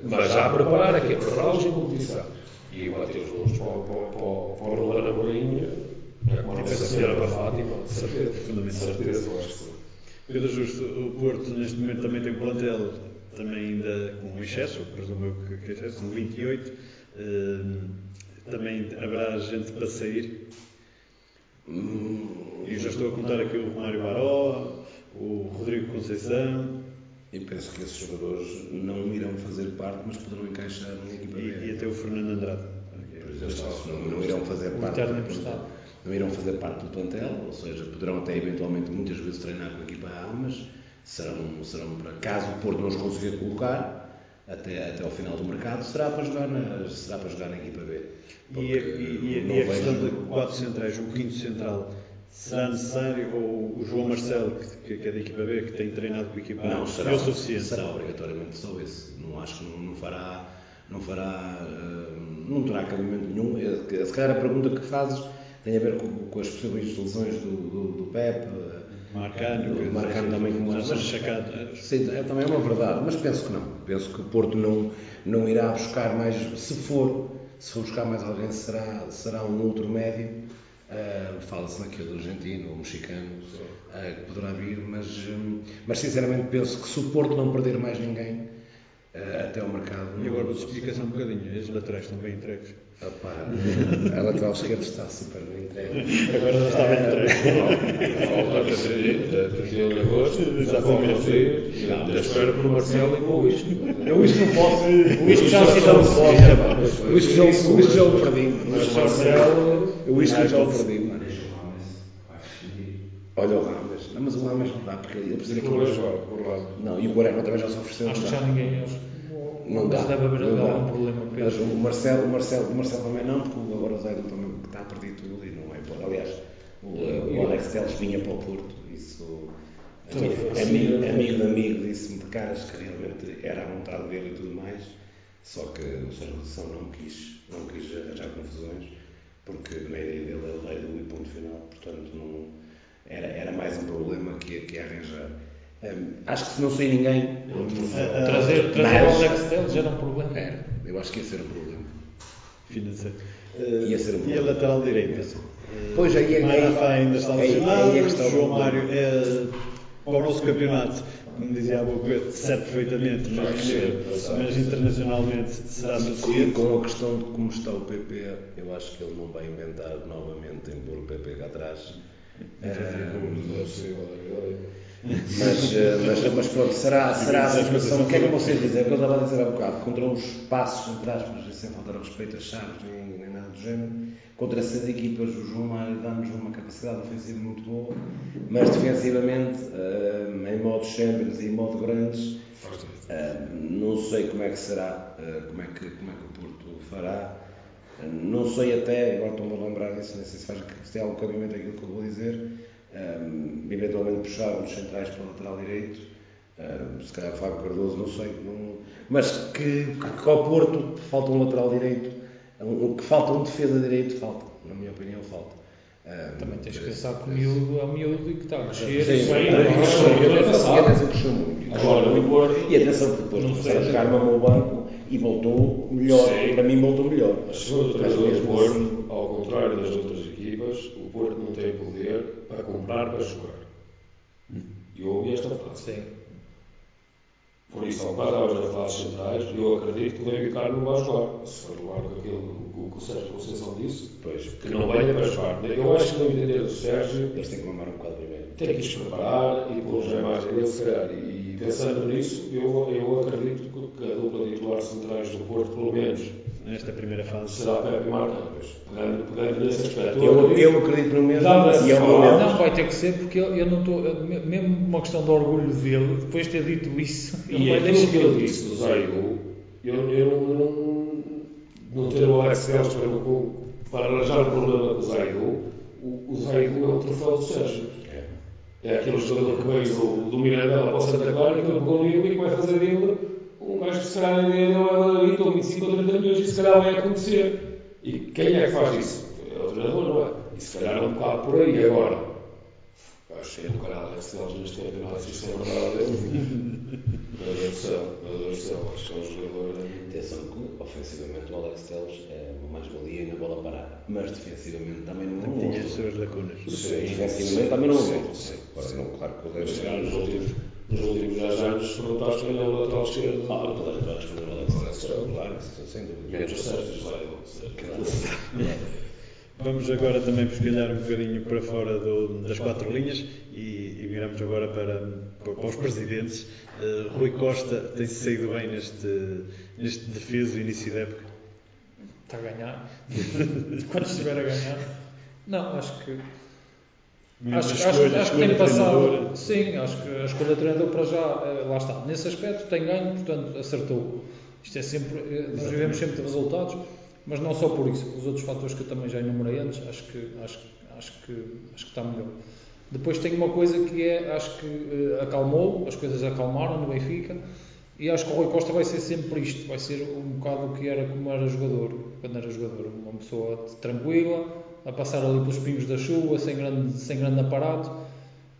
S3: Mas já a preparar, aqui a prepará-los em competição. E bater os gols para, para, para, o Rolando Amorim, é como a senhora para Fátima, certeza. Certeza, eu acho que.
S1: Pedro Justo, o Porto neste momento também tem um plantel também ainda com excesso, presumo eu que, que excesso, são 28. Hum, também haverá gente para sair. E já estou a contar aqui o Romário Baró, o Rodrigo Conceição
S2: Eu penso que esses jogadores não irão fazer parte, mas poderão encaixar na equipa
S1: e,
S2: B.
S1: e até o Fernando Andrade.
S2: Por exemplo, não, não irão fazer parte. Não irão fazer parte do plantel, ou seja, poderão até eventualmente muitas vezes treinar com a equipa A, mas serão, serão para caso o Porto não os consiga colocar até, até ao final do mercado, será para jogar na, será para jogar na equipa B.
S1: E, a- e- e- a questão de quatro centrais, o quinto central, será necessário ou o João Marcelo, que, que é da equipa B, que tem treinado com a equipa
S2: Não, será,
S1: é o suficiente?
S2: será obrigatoriamente só esse. Não acho que não, não fará, não fará, eh, não terá cabimento nenhum. Eh, que- Se calhar a pergunta que fazes tem a ver com, com as possíveis lesões do, do, do Pep. Eh,
S1: Marcano,
S2: O Marcano também como
S1: mas,
S2: mas-
S1: chacado.
S2: Sim, é, também é uma verdade, mas penso que não. Penso que o Porto não, não irá buscar mais, se for, se for buscar mais alguém, será, será um outro médio. Ah, Fala-se naquele argentino ou mexicano ah, que poderá vir, mas, hum, mas sinceramente penso que se o Porto não perder mais ninguém até ao mercado.
S1: E agora vou-te explicar um bocadinho, os laterais estão bem entregues.
S2: Opá, a lateral esquerda está super bem entregue.
S1: Agora já está bem entregue.
S3: 31 de agosto, exatamente. Espero por Marcelo e com o Isco.
S2: Eu isto não posso. O isto já não O isto já o o perdi.
S3: Mas Marcelo.
S2: Eu isto já o perdi. Olha o Rames. Mas o Rames não dá, porque ele precisa
S3: com o lá.
S2: Não, e o Quaresma também já se ofereceu.
S4: Acho que já ninguém. Acho,
S2: Não dá.
S4: Deve haver
S2: não dá.
S4: algum problema.
S2: Mas o Marcelo, o Marcelo, o Marcelo também não, porque agora o Zé também está a perder tudo e não é bom. Aliás, o, o Alex Teles vinha para o Porto, isso. Amigo,
S3: assim,
S2: amigo de amigo disse-me de caras que realmente era a vontade dele e tudo mais, só que o Sérgio Conceição não quis, não quis arranjar confusões, porque na ideia dele é o rei do e ponto final, portanto não, era, era mais um problema que, que ia arranjar. Hum, acho que se não sair ninguém,
S1: Ah,
S4: Trazer, trazer o Alex Telles era um problema.
S2: era, eu acho que ia ser um problema.
S1: financeiro.
S2: Ia ser um
S1: e a
S2: problema.
S1: lateral direita?
S2: Pois, aí é-
S1: Manafá ainda está
S2: aí-
S1: lesionado,
S2: é
S1: João
S2: problema.
S1: Mário é, para o nosso campeonato, como dizia há pouco, serve perfeitamente, mas, mas internacionalmente será suficiente.
S2: com a questão de como está o PP, eu acho que ele não vai inventar novamente em pôr o PP cá atrás. Mas, eh, mas, mas pronto, será, será a situação. O que é que vocês dizem? É o que eu estava a dizer há bocado. Contra os passos, entre aspas, sem faltar respeito a chaves nem, nem nada do género, contra essas equipas, o João Mário dá-nos uma capacidade ofensiva muito boa, mas defensivamente, eh, em modo Champions e em modo grandes, eh, não sei como é que será, como é que, como é que o Porto fará. Não sei até, agora estou-me a lembrar disso, não sei se, faz, se tem algum cabimento aquilo que eu vou dizer, um, eventualmente puxar os centrais para o lateral direito, um, se calhar Fábio Cardoso, não sei, não- mas que, que, que ao Porto falta um lateral direito, um, que falta um defesa direito, falta, na minha opinião, falta. Um,
S4: Também tens que pensar que o miúdo é o miúdo e que está a crescer.
S2: Sim,
S4: e
S2: sim,
S4: é?
S2: e e que muito.
S3: Agora, no Porto,
S2: E atenção que depois
S4: Não
S2: começaram a jogar mamou o banco e voltou melhor,
S3: Sim.
S2: para mim voltou melhor.
S3: a segunda treinador do
S2: mesmo
S3: Porto, ao contrário das outras equipas, o Porto não tem poder para comprar para jogar. E eu ouvi esta frase.
S4: Sim.
S3: Por isso, ao quase horas da fase centrais, eu acredito que o David Carlos não vai jogar. Se for levar com aquilo o que o Sérgio Conceição disse,
S2: Pois,
S3: que não venha para jogar. Eu acho que no entender do Sérgio,
S2: eles têm que mamar um bocado primeiro.
S3: tem que se preparar e pôr já a imagem dele, se calhar. E pensando nisso, eu, eu acredito que a dupla de titulares centrais do Porto, pelo menos,
S1: Nesta primeira fase.
S3: será Pepe e Marta. Pegando, pegando nesse aspecto.
S2: Eu,
S3: acredito-
S2: eu acredito no mesmo e é o.
S4: Não, vai ter que ser porque eu, eu não estou. Mesmo uma questão de orgulho dele, depois de ter dito isso, ele
S3: E aquilo que ele disse do Zaidu, eu, eu não, não, não ter o Alex para, para arranjar o problema com o Zaidu, o, o é o troféu do Sérgio. É aquele jogador que veio do, do Mirandela para o Santa Clara que pegou nele e que vai fazer dele um gajo que se calhar a ideia dele é 20 ou 25 ou 30 milhões e se calhar vai acontecer. E quem é que faz isso? É o treinador, não é? E se calhar é um bocado por aí agora. Acho que é do caralho Alex Telles neste campeonato, isto é verdade. Jogador de céu, jogador de céu, acho que é um jogador.
S2: Atenção ofensivamente o Alex Telles é uma mais-valia na bola parar, mas defensivamente também não é um
S1: Tinha as suas lacunas.
S2: Sim, defensivamente também não é um monstro. Agora não, claro que o David
S3: nos últimos, nos últimos 10 anos, se perguntares quem é o lateral esquerdo.
S2: Ah, toda a gente vai responder ao Alex
S3: Alex
S2: Telles, claro, sem dúvida.
S3: Menos o Sérgio José.
S1: Vamos agora também pesquilhar um bocadinho para fora do- das quatro linhas e, e viramos agora para, para os presidentes. Eh, Rui Costa tem-se saído bem neste, neste defeso início da época.
S4: Está a ganhar. Quando estiver a ganhar. Não, acho que. Acho, acho,
S1: escolha-
S4: acho
S1: a
S4: que tem passado. Sim, acho que a escolha de treinador para já, eh, lá está. Nesse aspecto tem ganho, portanto acertou. Isto é sempre. eh, Nós vivemos sempre de resultados, mas não só por isso. Os outros fatores que eu também já enumerei antes, acho que, acho, acho que, acho que está melhor. Depois tem uma coisa que é, acho que eh, acalmou, as coisas acalmaram no Benfica. E acho que o Rui Costa vai ser sempre isto, vai ser um bocado o que era como era jogador, quando era jogador, uma pessoa tranquila, a passar ali pelos pingos da chuva, sem grande, sem grande aparato,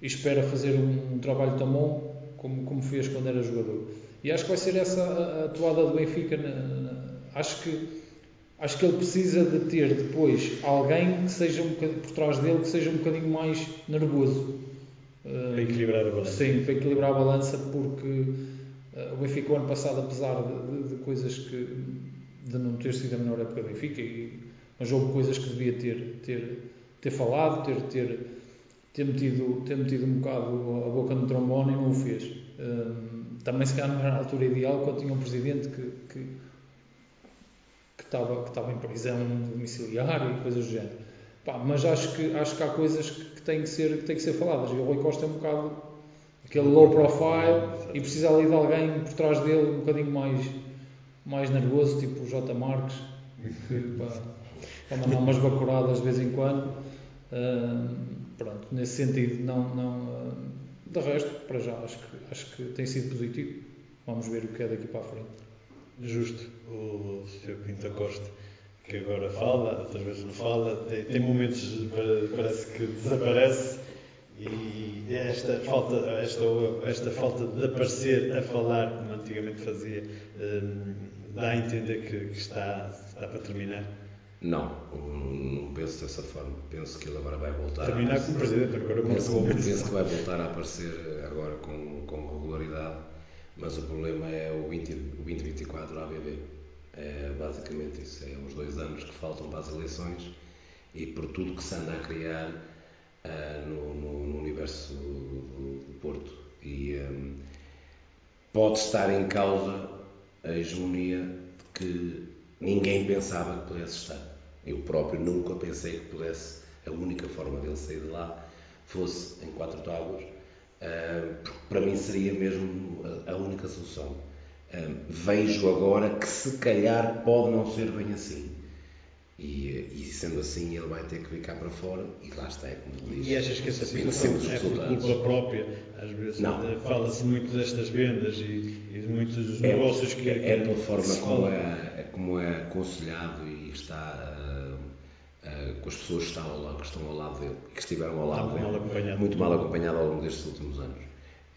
S4: e espera fazer um, um trabalho tão bom como, como fez quando era jogador. E acho que vai ser essa a, a atuada do Benfica. na- na- acho, que, acho que ele precisa de ter depois alguém que seja um por trás dele, que seja um bocadinho mais nervoso.
S1: Para equilibrar a balança.
S4: Sim, para equilibrar a balança, porque eh, o Benfica, o ano passado, apesar de, de- de coisas que. de não ter sido a melhor época do Benfica, e, mas houve coisas que devia ter, ter, ter falado, ter, ter, ter, metido, ter metido um bocado a boca no trombone e não o fez. Hum, também, se calhar, não era a altura ideal quando tinha um presidente que que estava, que estava em prisão domiciliar e coisas do género. Pá, mas acho que, acho que há coisas que, têm que ser, que têm que ser faladas. E o Rui Costa é um bocado aquele low profile e precisa ali de alguém por trás dele um bocadinho mais, mais nervoso, tipo o J. Marques, que, pá, para mandar umas bacuradas de vez em quando. Ah, pronto, nesse sentido, não, não, ah, de resto, para já, acho que, acho que tem sido positivo. Vamos ver o que é daqui para a frente.
S1: Justo, o Sr. Pinto Costa, que agora fala, outras vezes não fala, tem, tem momentos parece que desaparece e esta falta, esta, esta falta de aparecer a falar, como antigamente fazia, hum, dá a entender que, que está, está para terminar.
S2: Não, não penso dessa forma. Penso que ele agora vai voltar
S1: Terminar
S2: a
S1: como presidente, agora
S2: penso, penso que vai voltar a aparecer agora com, com regularidade, mas o problema é o 20, o 2024 ABB. É basicamente isso. É uns dois anos que faltam para as eleições e por tudo que se anda a criar ah, no, no- no universo do, do Porto. E hum, pode estar em causa a hegemonia que ninguém pensava que pudesse estar. Eu próprio nunca pensei que pudesse, a única forma dele sair de lá fosse em quatro tábuas, porque para mim seria mesmo a, única solução. Ah, vejo agora que se calhar pode não ser bem assim. E, e sendo assim, ele vai ter que ficar para fora e lá está, é como dizes.
S1: E achas que essa situação é por culpa própria? Às vezes eh, fala-se muito destas vendas e, e de muitos
S2: É,
S1: negócios que
S2: é pela
S1: que
S2: forma como é, é como é aconselhado e está ah, ah, com as pessoas que estão, ao lado, que estão ao lado dele e que estiveram ao lado dele,
S1: mal
S2: muito mal acompanhado ao longo destes últimos anos.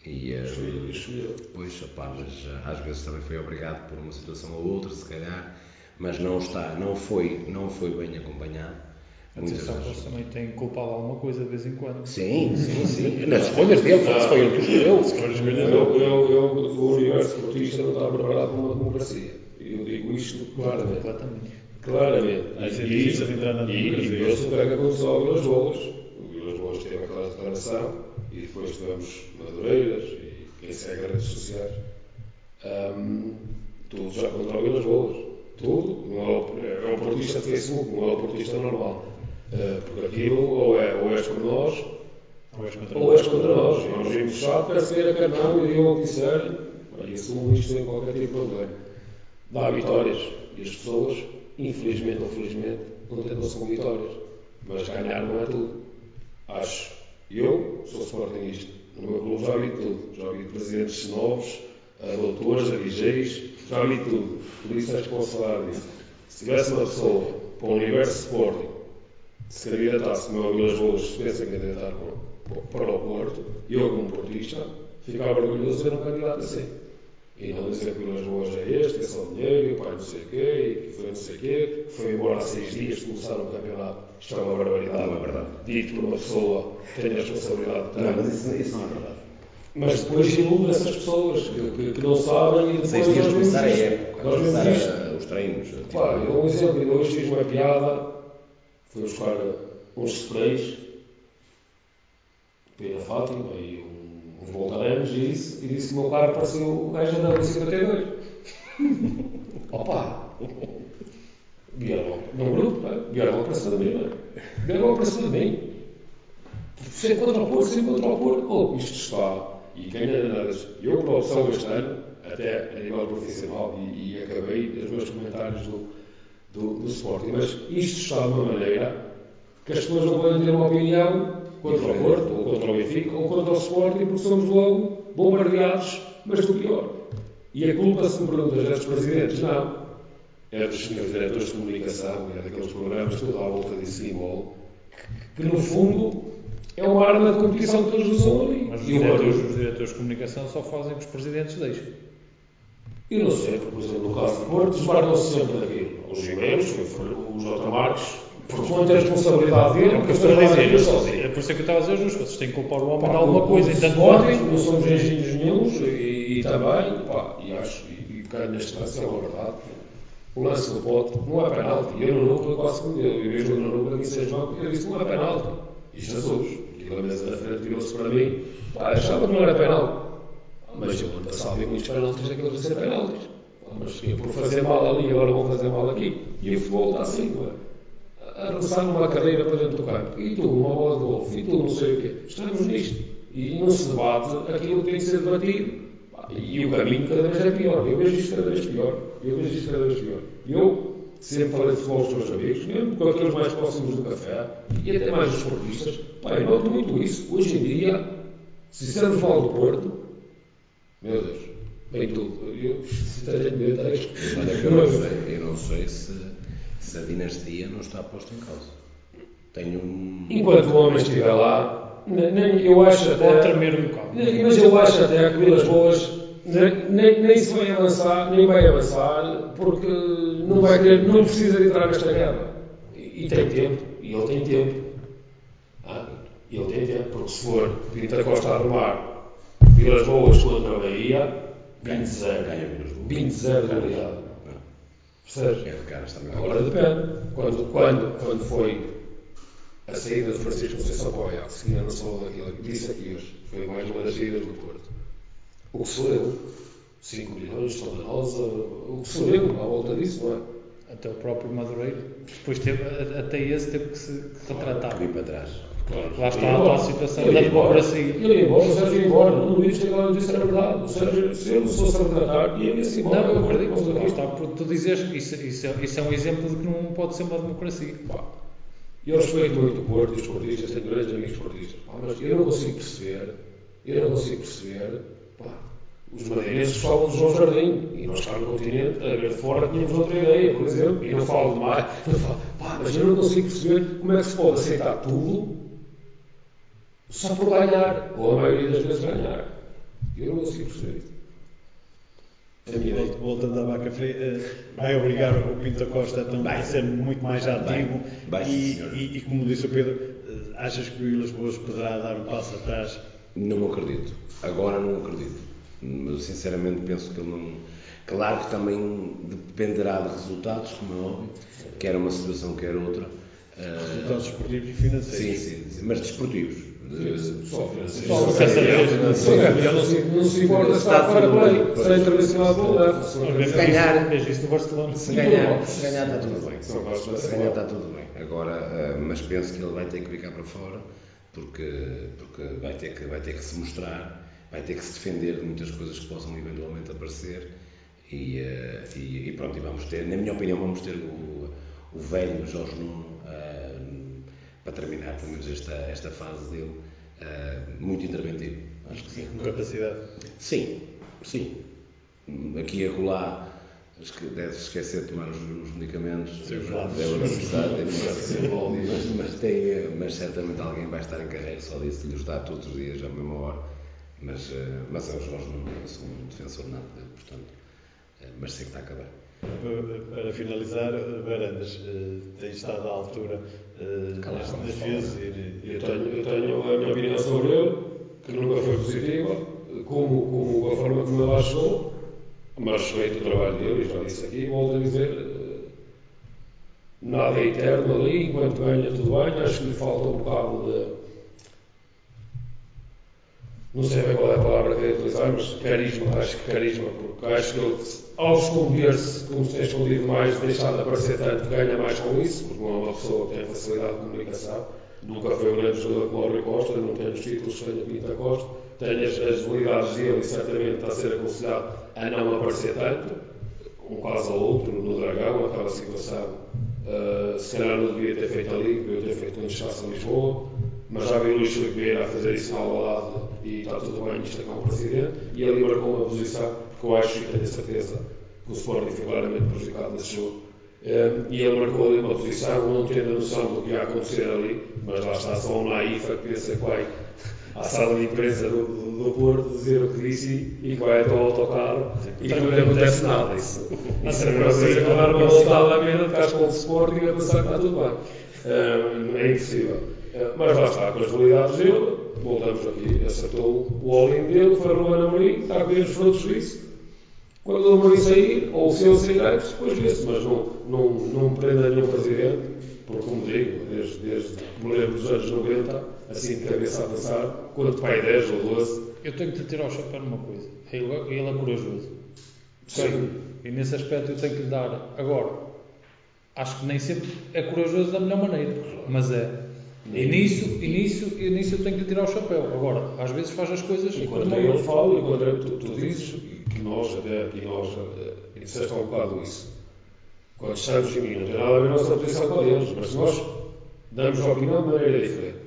S2: E, ah,
S3: escolhido.
S2: Pois, opá, mas ah, às vezes também foi obrigado por uma situação ou outra, se calhar, mas não está, não foi, não foi bem acompanhado. Muitas
S4: Atenção,
S2: vezes.
S4: eles também têm culpado alguma coisa de vez em quando.
S2: Sim, sim, sim. Nas escolhas dele, se foi ele que escolheu.
S3: Eu, eu, eu, o universo portista não está preparado para uma democracia. E eu digo isto claramente.
S4: Completamente.
S3: Claramente.
S1: Ser difícil entrar na
S3: e, e vê-se o aconteceu ao Vilas Boas. O Vilas Boas teve aquela declaração e depois tivemos Madureiras e quem segue as redes sociais. Ahm, tudo já contra o Vilas Boas. Tudo. Não é, o, o portista de Facebook, não é o portista normal. Ah, porque aquilo ou, é, ou és por nós
S1: Ou és contra
S3: ou és contra nós. Nós vimos chato, quer se queira, quer não, e digam o que disserem. E assumo isto sem qualquer tipo de problema. Dá vitórias. E as pessoas, infelizmente ou felizmente, contentam-se com vitórias. Mas ganhar não é tudo. Acho. Eu sou sportingista. No meu clube já vi tudo. Já vi presidentes novos, a doutores, a DJs, já vi tudo. Por isso acho que posso falar disso. Se tivesse uma pessoa para o universo Sporting, se candidatasse como é o Vilas Boas, se pensa em candidatar para, para o Porto, eu como portista, ficava orgulhoso de ver um candidato assim. E não dizer que o Vilas Boas é este, que é só dinheiro, e o pai não sei o quê, e que foi não sei o quê, que foi embora há seis dias começaram o campeonato. Isto é uma barbaridade.
S2: Não é verdade.
S3: Dito por uma pessoa que tem a responsabilidade tem.
S2: Não, mas isso, isso não é verdade.
S3: Mas depois ilude essas pessoas que, que, que não sabem e depois
S2: Seis dias de começar a época,
S3: Nós
S2: começar a- os treinos.
S3: Pá, eu dou um exemplo, ainda hoje fiz uma piada, fui buscar uns sprays, fui a Fátima e um, voltarenos e disse, e disse que o meu carro parecia o gajo da 52. [laughs] Opa! Vieram num grupo, não é? vieram para cima de mim, não é? Vieram para cima de mim. Sem contra o Porto, sem contra o Porto. Oh, isto está. E quem nada. Eu, a opção este ano, até a nível profissional, e, e acabei os meus comentários do, do, do Sporting, mas isto está de uma maneira que as pessoas não podem ter uma opinião contra o Porto, ou contra o Benfica, ou contra o Sporting, porque somos logo bombardeados, mas do pior. E a culpa, se me perguntas, é dos presidentes? Não. É dos senhores diretores de comunicação, é daqueles programas tudo à volta de Simol, que, que no fundo é uma arma de competição que todos usam ali.
S4: Mas os
S3: E
S4: diretores, os diretores de comunicação só fazem o que os presidentes deixam.
S3: Eu não sei, porque, por exemplo, no caso do Porto, desmarcam-se sempre daquilo. Os Jiménez, o J. Marques, por conta da responsabilidade dele,
S4: É o que
S3: porque
S4: eu
S3: estou
S4: estou
S3: a dizer, sozinho.
S4: É por isso é que eu estava a dizer, Justo, vocês têm que culpar o homem de alguma
S3: o-
S4: coisa.
S3: o
S4: Então,
S3: Sporting, não somos anjinhos nenhums e, e também, pá, e acho, e, e cá neste lance é uma verdade. O lance do pote não é penalti. Eu no núcleo quase que eu, eu mesmo no núcleo aqui em São João, eu disse não é penalti. E Jesus, aquilo a mesa da frente virou-se para mim, pá, achava que não era penalti. Mas eu ano passado vi muitos penaltis daqueles a ser penaltis. Pá, Mas por fazer mal ali, agora vou fazer mal aqui. E o futebol está assim, não é? A roçar numa cadeira para dentro do campo. E tu, uma bola de golfe, e tu, não sei o quê. Estamos nisto. E não se debate aquilo que tem que ser debatido. E o caminho cada vez é pior. Eu vejo isto cada vez pior. Eu vejo isto cada vez pior. Eu sempre falei de futebol aos meus amigos, mesmo com aqueles mais próximos do café, e até mais os esportistas. Pá, eu noto muito isso. Hoje em dia, se dissermos mal do Porto, meu Deus, vem tudo. Eu, sinceramente, acho que
S2: não sei, eu não sei se, se a dinastia não está posta em causa. Tenho um.
S3: Enquanto o homem estiver lá, ne- nem, eu acho até.
S4: Pode tremer um bocado.
S3: Mas eu acho até que Vilas Boas ne- nem, nem se vai avançar, nem vai avançar, porque não, vai querer, não precisa de entrar nesta guerra. E, e tem tempo, e ele tem tempo. Ah, ele tem tempo, porque se for Pinta Costa a arrumar Vilas Boas contra a Bahia, 20-0.
S2: Ganha Vilas Boas.
S3: 20-0 de aliado. Percebes?
S2: É de caras também.
S3: Agora depende. Quando, quando, quando foi a saída de Francisco Conceição para o Ajax, que ainda não se falou daquilo, que disse aqui hoje, foi mais uma das saídas do Porto. O que se leu, 5 milhões, toda rosa, o que se leu à volta disso, não é?
S4: Até o próprio Madureiro. Depois teve, até esse teve que se retratar.
S2: Vim para trás.
S3: Claro.
S4: Lá está a tal situação
S3: Ele
S4: da
S3: ia embora.
S4: democracia.
S3: Ele ia embora, o Sérgio ia embora. Não duvides que agora disse era verdade. O Sérgio, se ele fosse a retratar, ia-se embora.
S4: Não, eu acredito. Lá
S3: aqui.
S4: está, porque tu dizes, isso, isso, é, isso é um exemplo de que não pode ser uma democracia.
S3: Pá, Eu respeito muito o Porto e os portistas, tenho grandes amigos portistas, pá, mas eu não consigo perceber, eu não consigo perceber, pá, os madeirenses falam de João Jardim, e nós cá no continente, a ver de fora, tínhamos outra ideia, por exemplo, e não falo demais, [laughs] não falo, pá, mas eu não consigo perceber como é que se pode aceitar tudo só por ganhar, ou a maioria das vezes ganhar. Eu não consigo perceber isso. A minha ideia.
S1: Voltando à vaca fria, eh, vai obrigar o Pinto Costa a, tam- a ser muito mais ativo
S2: Vai,
S1: e, e, e, como disse o Pedro, eh, achas que o Vilas Boas poderá dar um passo atrás?
S2: Não acredito. Agora não acredito. Mas sinceramente penso que ele não. Claro que também dependerá de resultados, como é óbvio, quer uma situação, quer outra.
S1: Resultados esportivos e financeiros.
S2: sim, sim, mas desportivos.
S3: Só financeiro.
S4: Só
S3: campeão, não se, não se importa se está fora play, se é internacional pelo leve.
S2: Se ganhar-
S4: isso no Barcelona.
S2: Se ganhar, se ganhar está tudo bem. Se ganhar está tudo bem. Agora, ah, mas penso que ele vai ter que ficar para fora porque, porque vai, ter que, vai ter que se mostrar, vai ter que se defender de muitas coisas que possam eventualmente aparecer e, ah, e, e pronto, e vamos ter, na minha opinião, vamos ter o, o velho Jorge Nuno para terminar, pelo menos esta, esta fase dele, ah, muito interventivo. Acho que sim.
S1: Com capacidade.
S2: Sim, sim. Aqui e acolá, acho que deve esquecer de tomar os, os medicamentos. Deve precisar, deve ser mas, mas, tem, mas certamente alguém vai estar em carreira só disso, de lhes dar todos os dias à mesma hora. Mas, mas é o Jorge eu sou um defensor dele, portanto, mas sei que está a acabar.
S1: Para finalizar, Barandas, tem estado à altura neste defesa
S3: eu, tenho, eu tenho a minha opinião sobre ele, que nunca foi positiva, como, como a forma como ele lá chegou, mas respeito o trabalho dele, já disse aqui, volto a dizer, nada é eterno ali, enquanto ganha tudo bem, acho que lhe falta um bocado de. Não sei bem qual é a palavra que é utilizar, mas carisma, acho que carisma, porque acho que ele, ao esconder-se, como se tem escondido mais, deixar de aparecer tanto, ganha mais com isso, porque não é uma pessoa que tem facilidade de comunicação. Nunca foi um grande jogador como o Rui Costa, não tem os títulos que tem o Pinta Costa, tem as, as habilidades dele e certamente está a ser aconselhado a não aparecer tanto, um caso ou outro no Dragão, aquela situação Uh, se calhar não devia ter feito ali, devia ter feito quando chegasse a Lisboa, mas já vi o Luís Vieira a fazer isso ao lado e está tudo bem, isto é como presidente, e ali marcou uma posição que eu acho e tenho certeza que o Sporting foi claramente prejudicado nesse jogo. Uh, e ele marcou ali uma posição, não tendo a noção do que ia acontecer ali, mas lá está só um naífa que pensa que vai à sala de imprensa do, do, do Porto dizer o que disse e que vai até ao autocarro e que não lhe acontece nada. Isso, isso é a mesma coisa que dar uma volta à Alameda de Casco de Sporting e a pensar que está tudo bem. Uh, é impossível. Uh, mas lá está, com as qualidades dele, voltamos aqui, acertou o all-in dele, foi Ruben Amorim, está a ver os frutos disso. Quando o Amorim sair, ou se ele sair antes, depois vê-se, mas não, não, não prenda nenhum presidente, porque, como digo, desde, desde que me lembro dos anos 90, assim de cabeça a pensar, quanto pai 10 ou 12.
S4: Eu tenho que lhe tirar o chapéu numa coisa. Ele, ele é corajoso.
S3: Sim.
S4: E nesse aspecto eu tenho que lhe dar. Agora, acho que nem sempre é corajoso da melhor maneira, mas é. E nisso, e, nisso, e nisso eu tenho que lhe tirar o chapéu. Agora, às vezes faz as coisas.
S3: E quando ele fala, e quando tu, tu dizes, que nós, até aqui nós, eh, disseste há um bocado isso. Quando estamos em mim, não tem nada a ver a nossa posição com eles, mas nós damos a opinião de maneira diferente.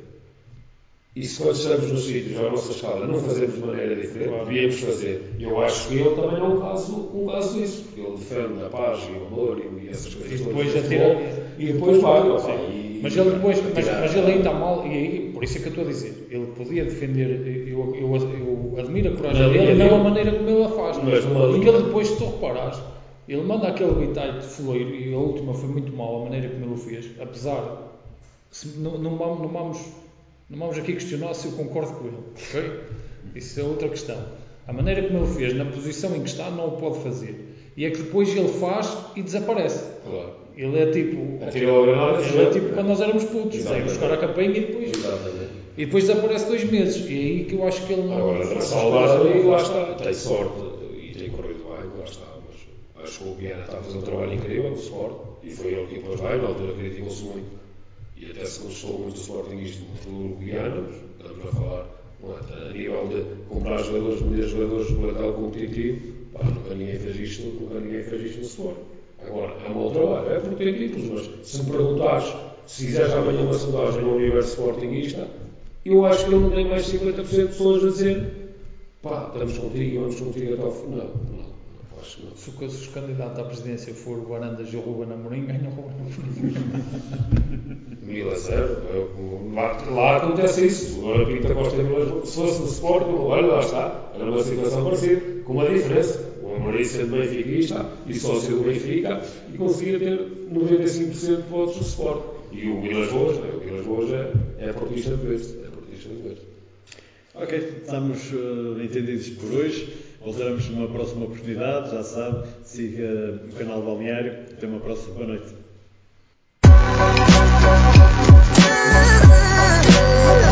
S3: E se quando estamos nos sítios, à nossa escala, não fazemos de maneira diferente, devíamos fazer. Eu acho que ele também é um caso, um caso disso, porque ele defende a paz e o amor e essas coisas.
S4: E depois atira.
S3: E depois e,
S4: mas ele depois, mas, mas, ele ainda mal, e aí, por isso é que eu estou a dizer, ele podia defender, eu, eu, eu admiro a coragem dele, não a maneira como ele a faz. Mas, porque ele depois, se tu reparares, ele manda aquele bitite fuleiro, e a última foi muito mal, a maneira como ele o fez, apesar, se, não, não, não vamos não vamos aqui questionar se eu concordo com ele, ok? Isso é outra questão. A maneira como ele fez, na posição em que está, não o pode fazer. E é que depois ele faz e desaparece.
S3: Claro.
S4: Ele é tipo.
S3: Atirou a granada.
S4: Ele é tipo quando nós éramos putos. Sai buscar a campanha e depois.
S3: Exatamente.
S4: E depois desaparece dois meses. E é aí que eu acho que ele não.
S3: Agora, a salvar ali, lá está. Tem sorte e tem corrido bem, lá está. Mas acho que o Viana está a fazer um trabalho incrível, o Sport. E foi ele que depois vai, na altura criticou-se muito e até se gostou muito do Sportingismo do Guiana, estamos a falar é? a nível de comprar jogadores, vender jogadores no plantel competitivo, pá, nunca ninguém fez isto, nunca ninguém fez isto no Sport. Agora, é um outro trabalho, é porque tem títulos, mas se me perguntares, se fizeres amanhã uma sondagem no universo Sportingista, eu acho que ele não tem mais de 50% de pessoas a dizer pá, estamos contigo e vamos contigo até ao final. Não, não. Acho que não.
S4: Se, se o candidato à presidência for o Barandas e o Ruben Amorim, ganha o Ruben Amorim.
S3: Mil a zero. Lá, lá acontece isso. Agora Pinta Costa e Mil Se fosse no Sporting, olha, lá está. Era uma situação parecida, com uma diferença. Amorim do benfiquista e sócio do Benfica, e conseguia ter 95% de votos de suporte. E o Vilas Boas, né? o Vilas Boas é, é portista de vez. É portista de vez.
S1: Ok, estamos uh, entendidos por hoje. Voltaremos numa próxima oportunidade. Já sabe, siga eh, o canal Balneário. Até uma próxima. Boa noite. [laughs]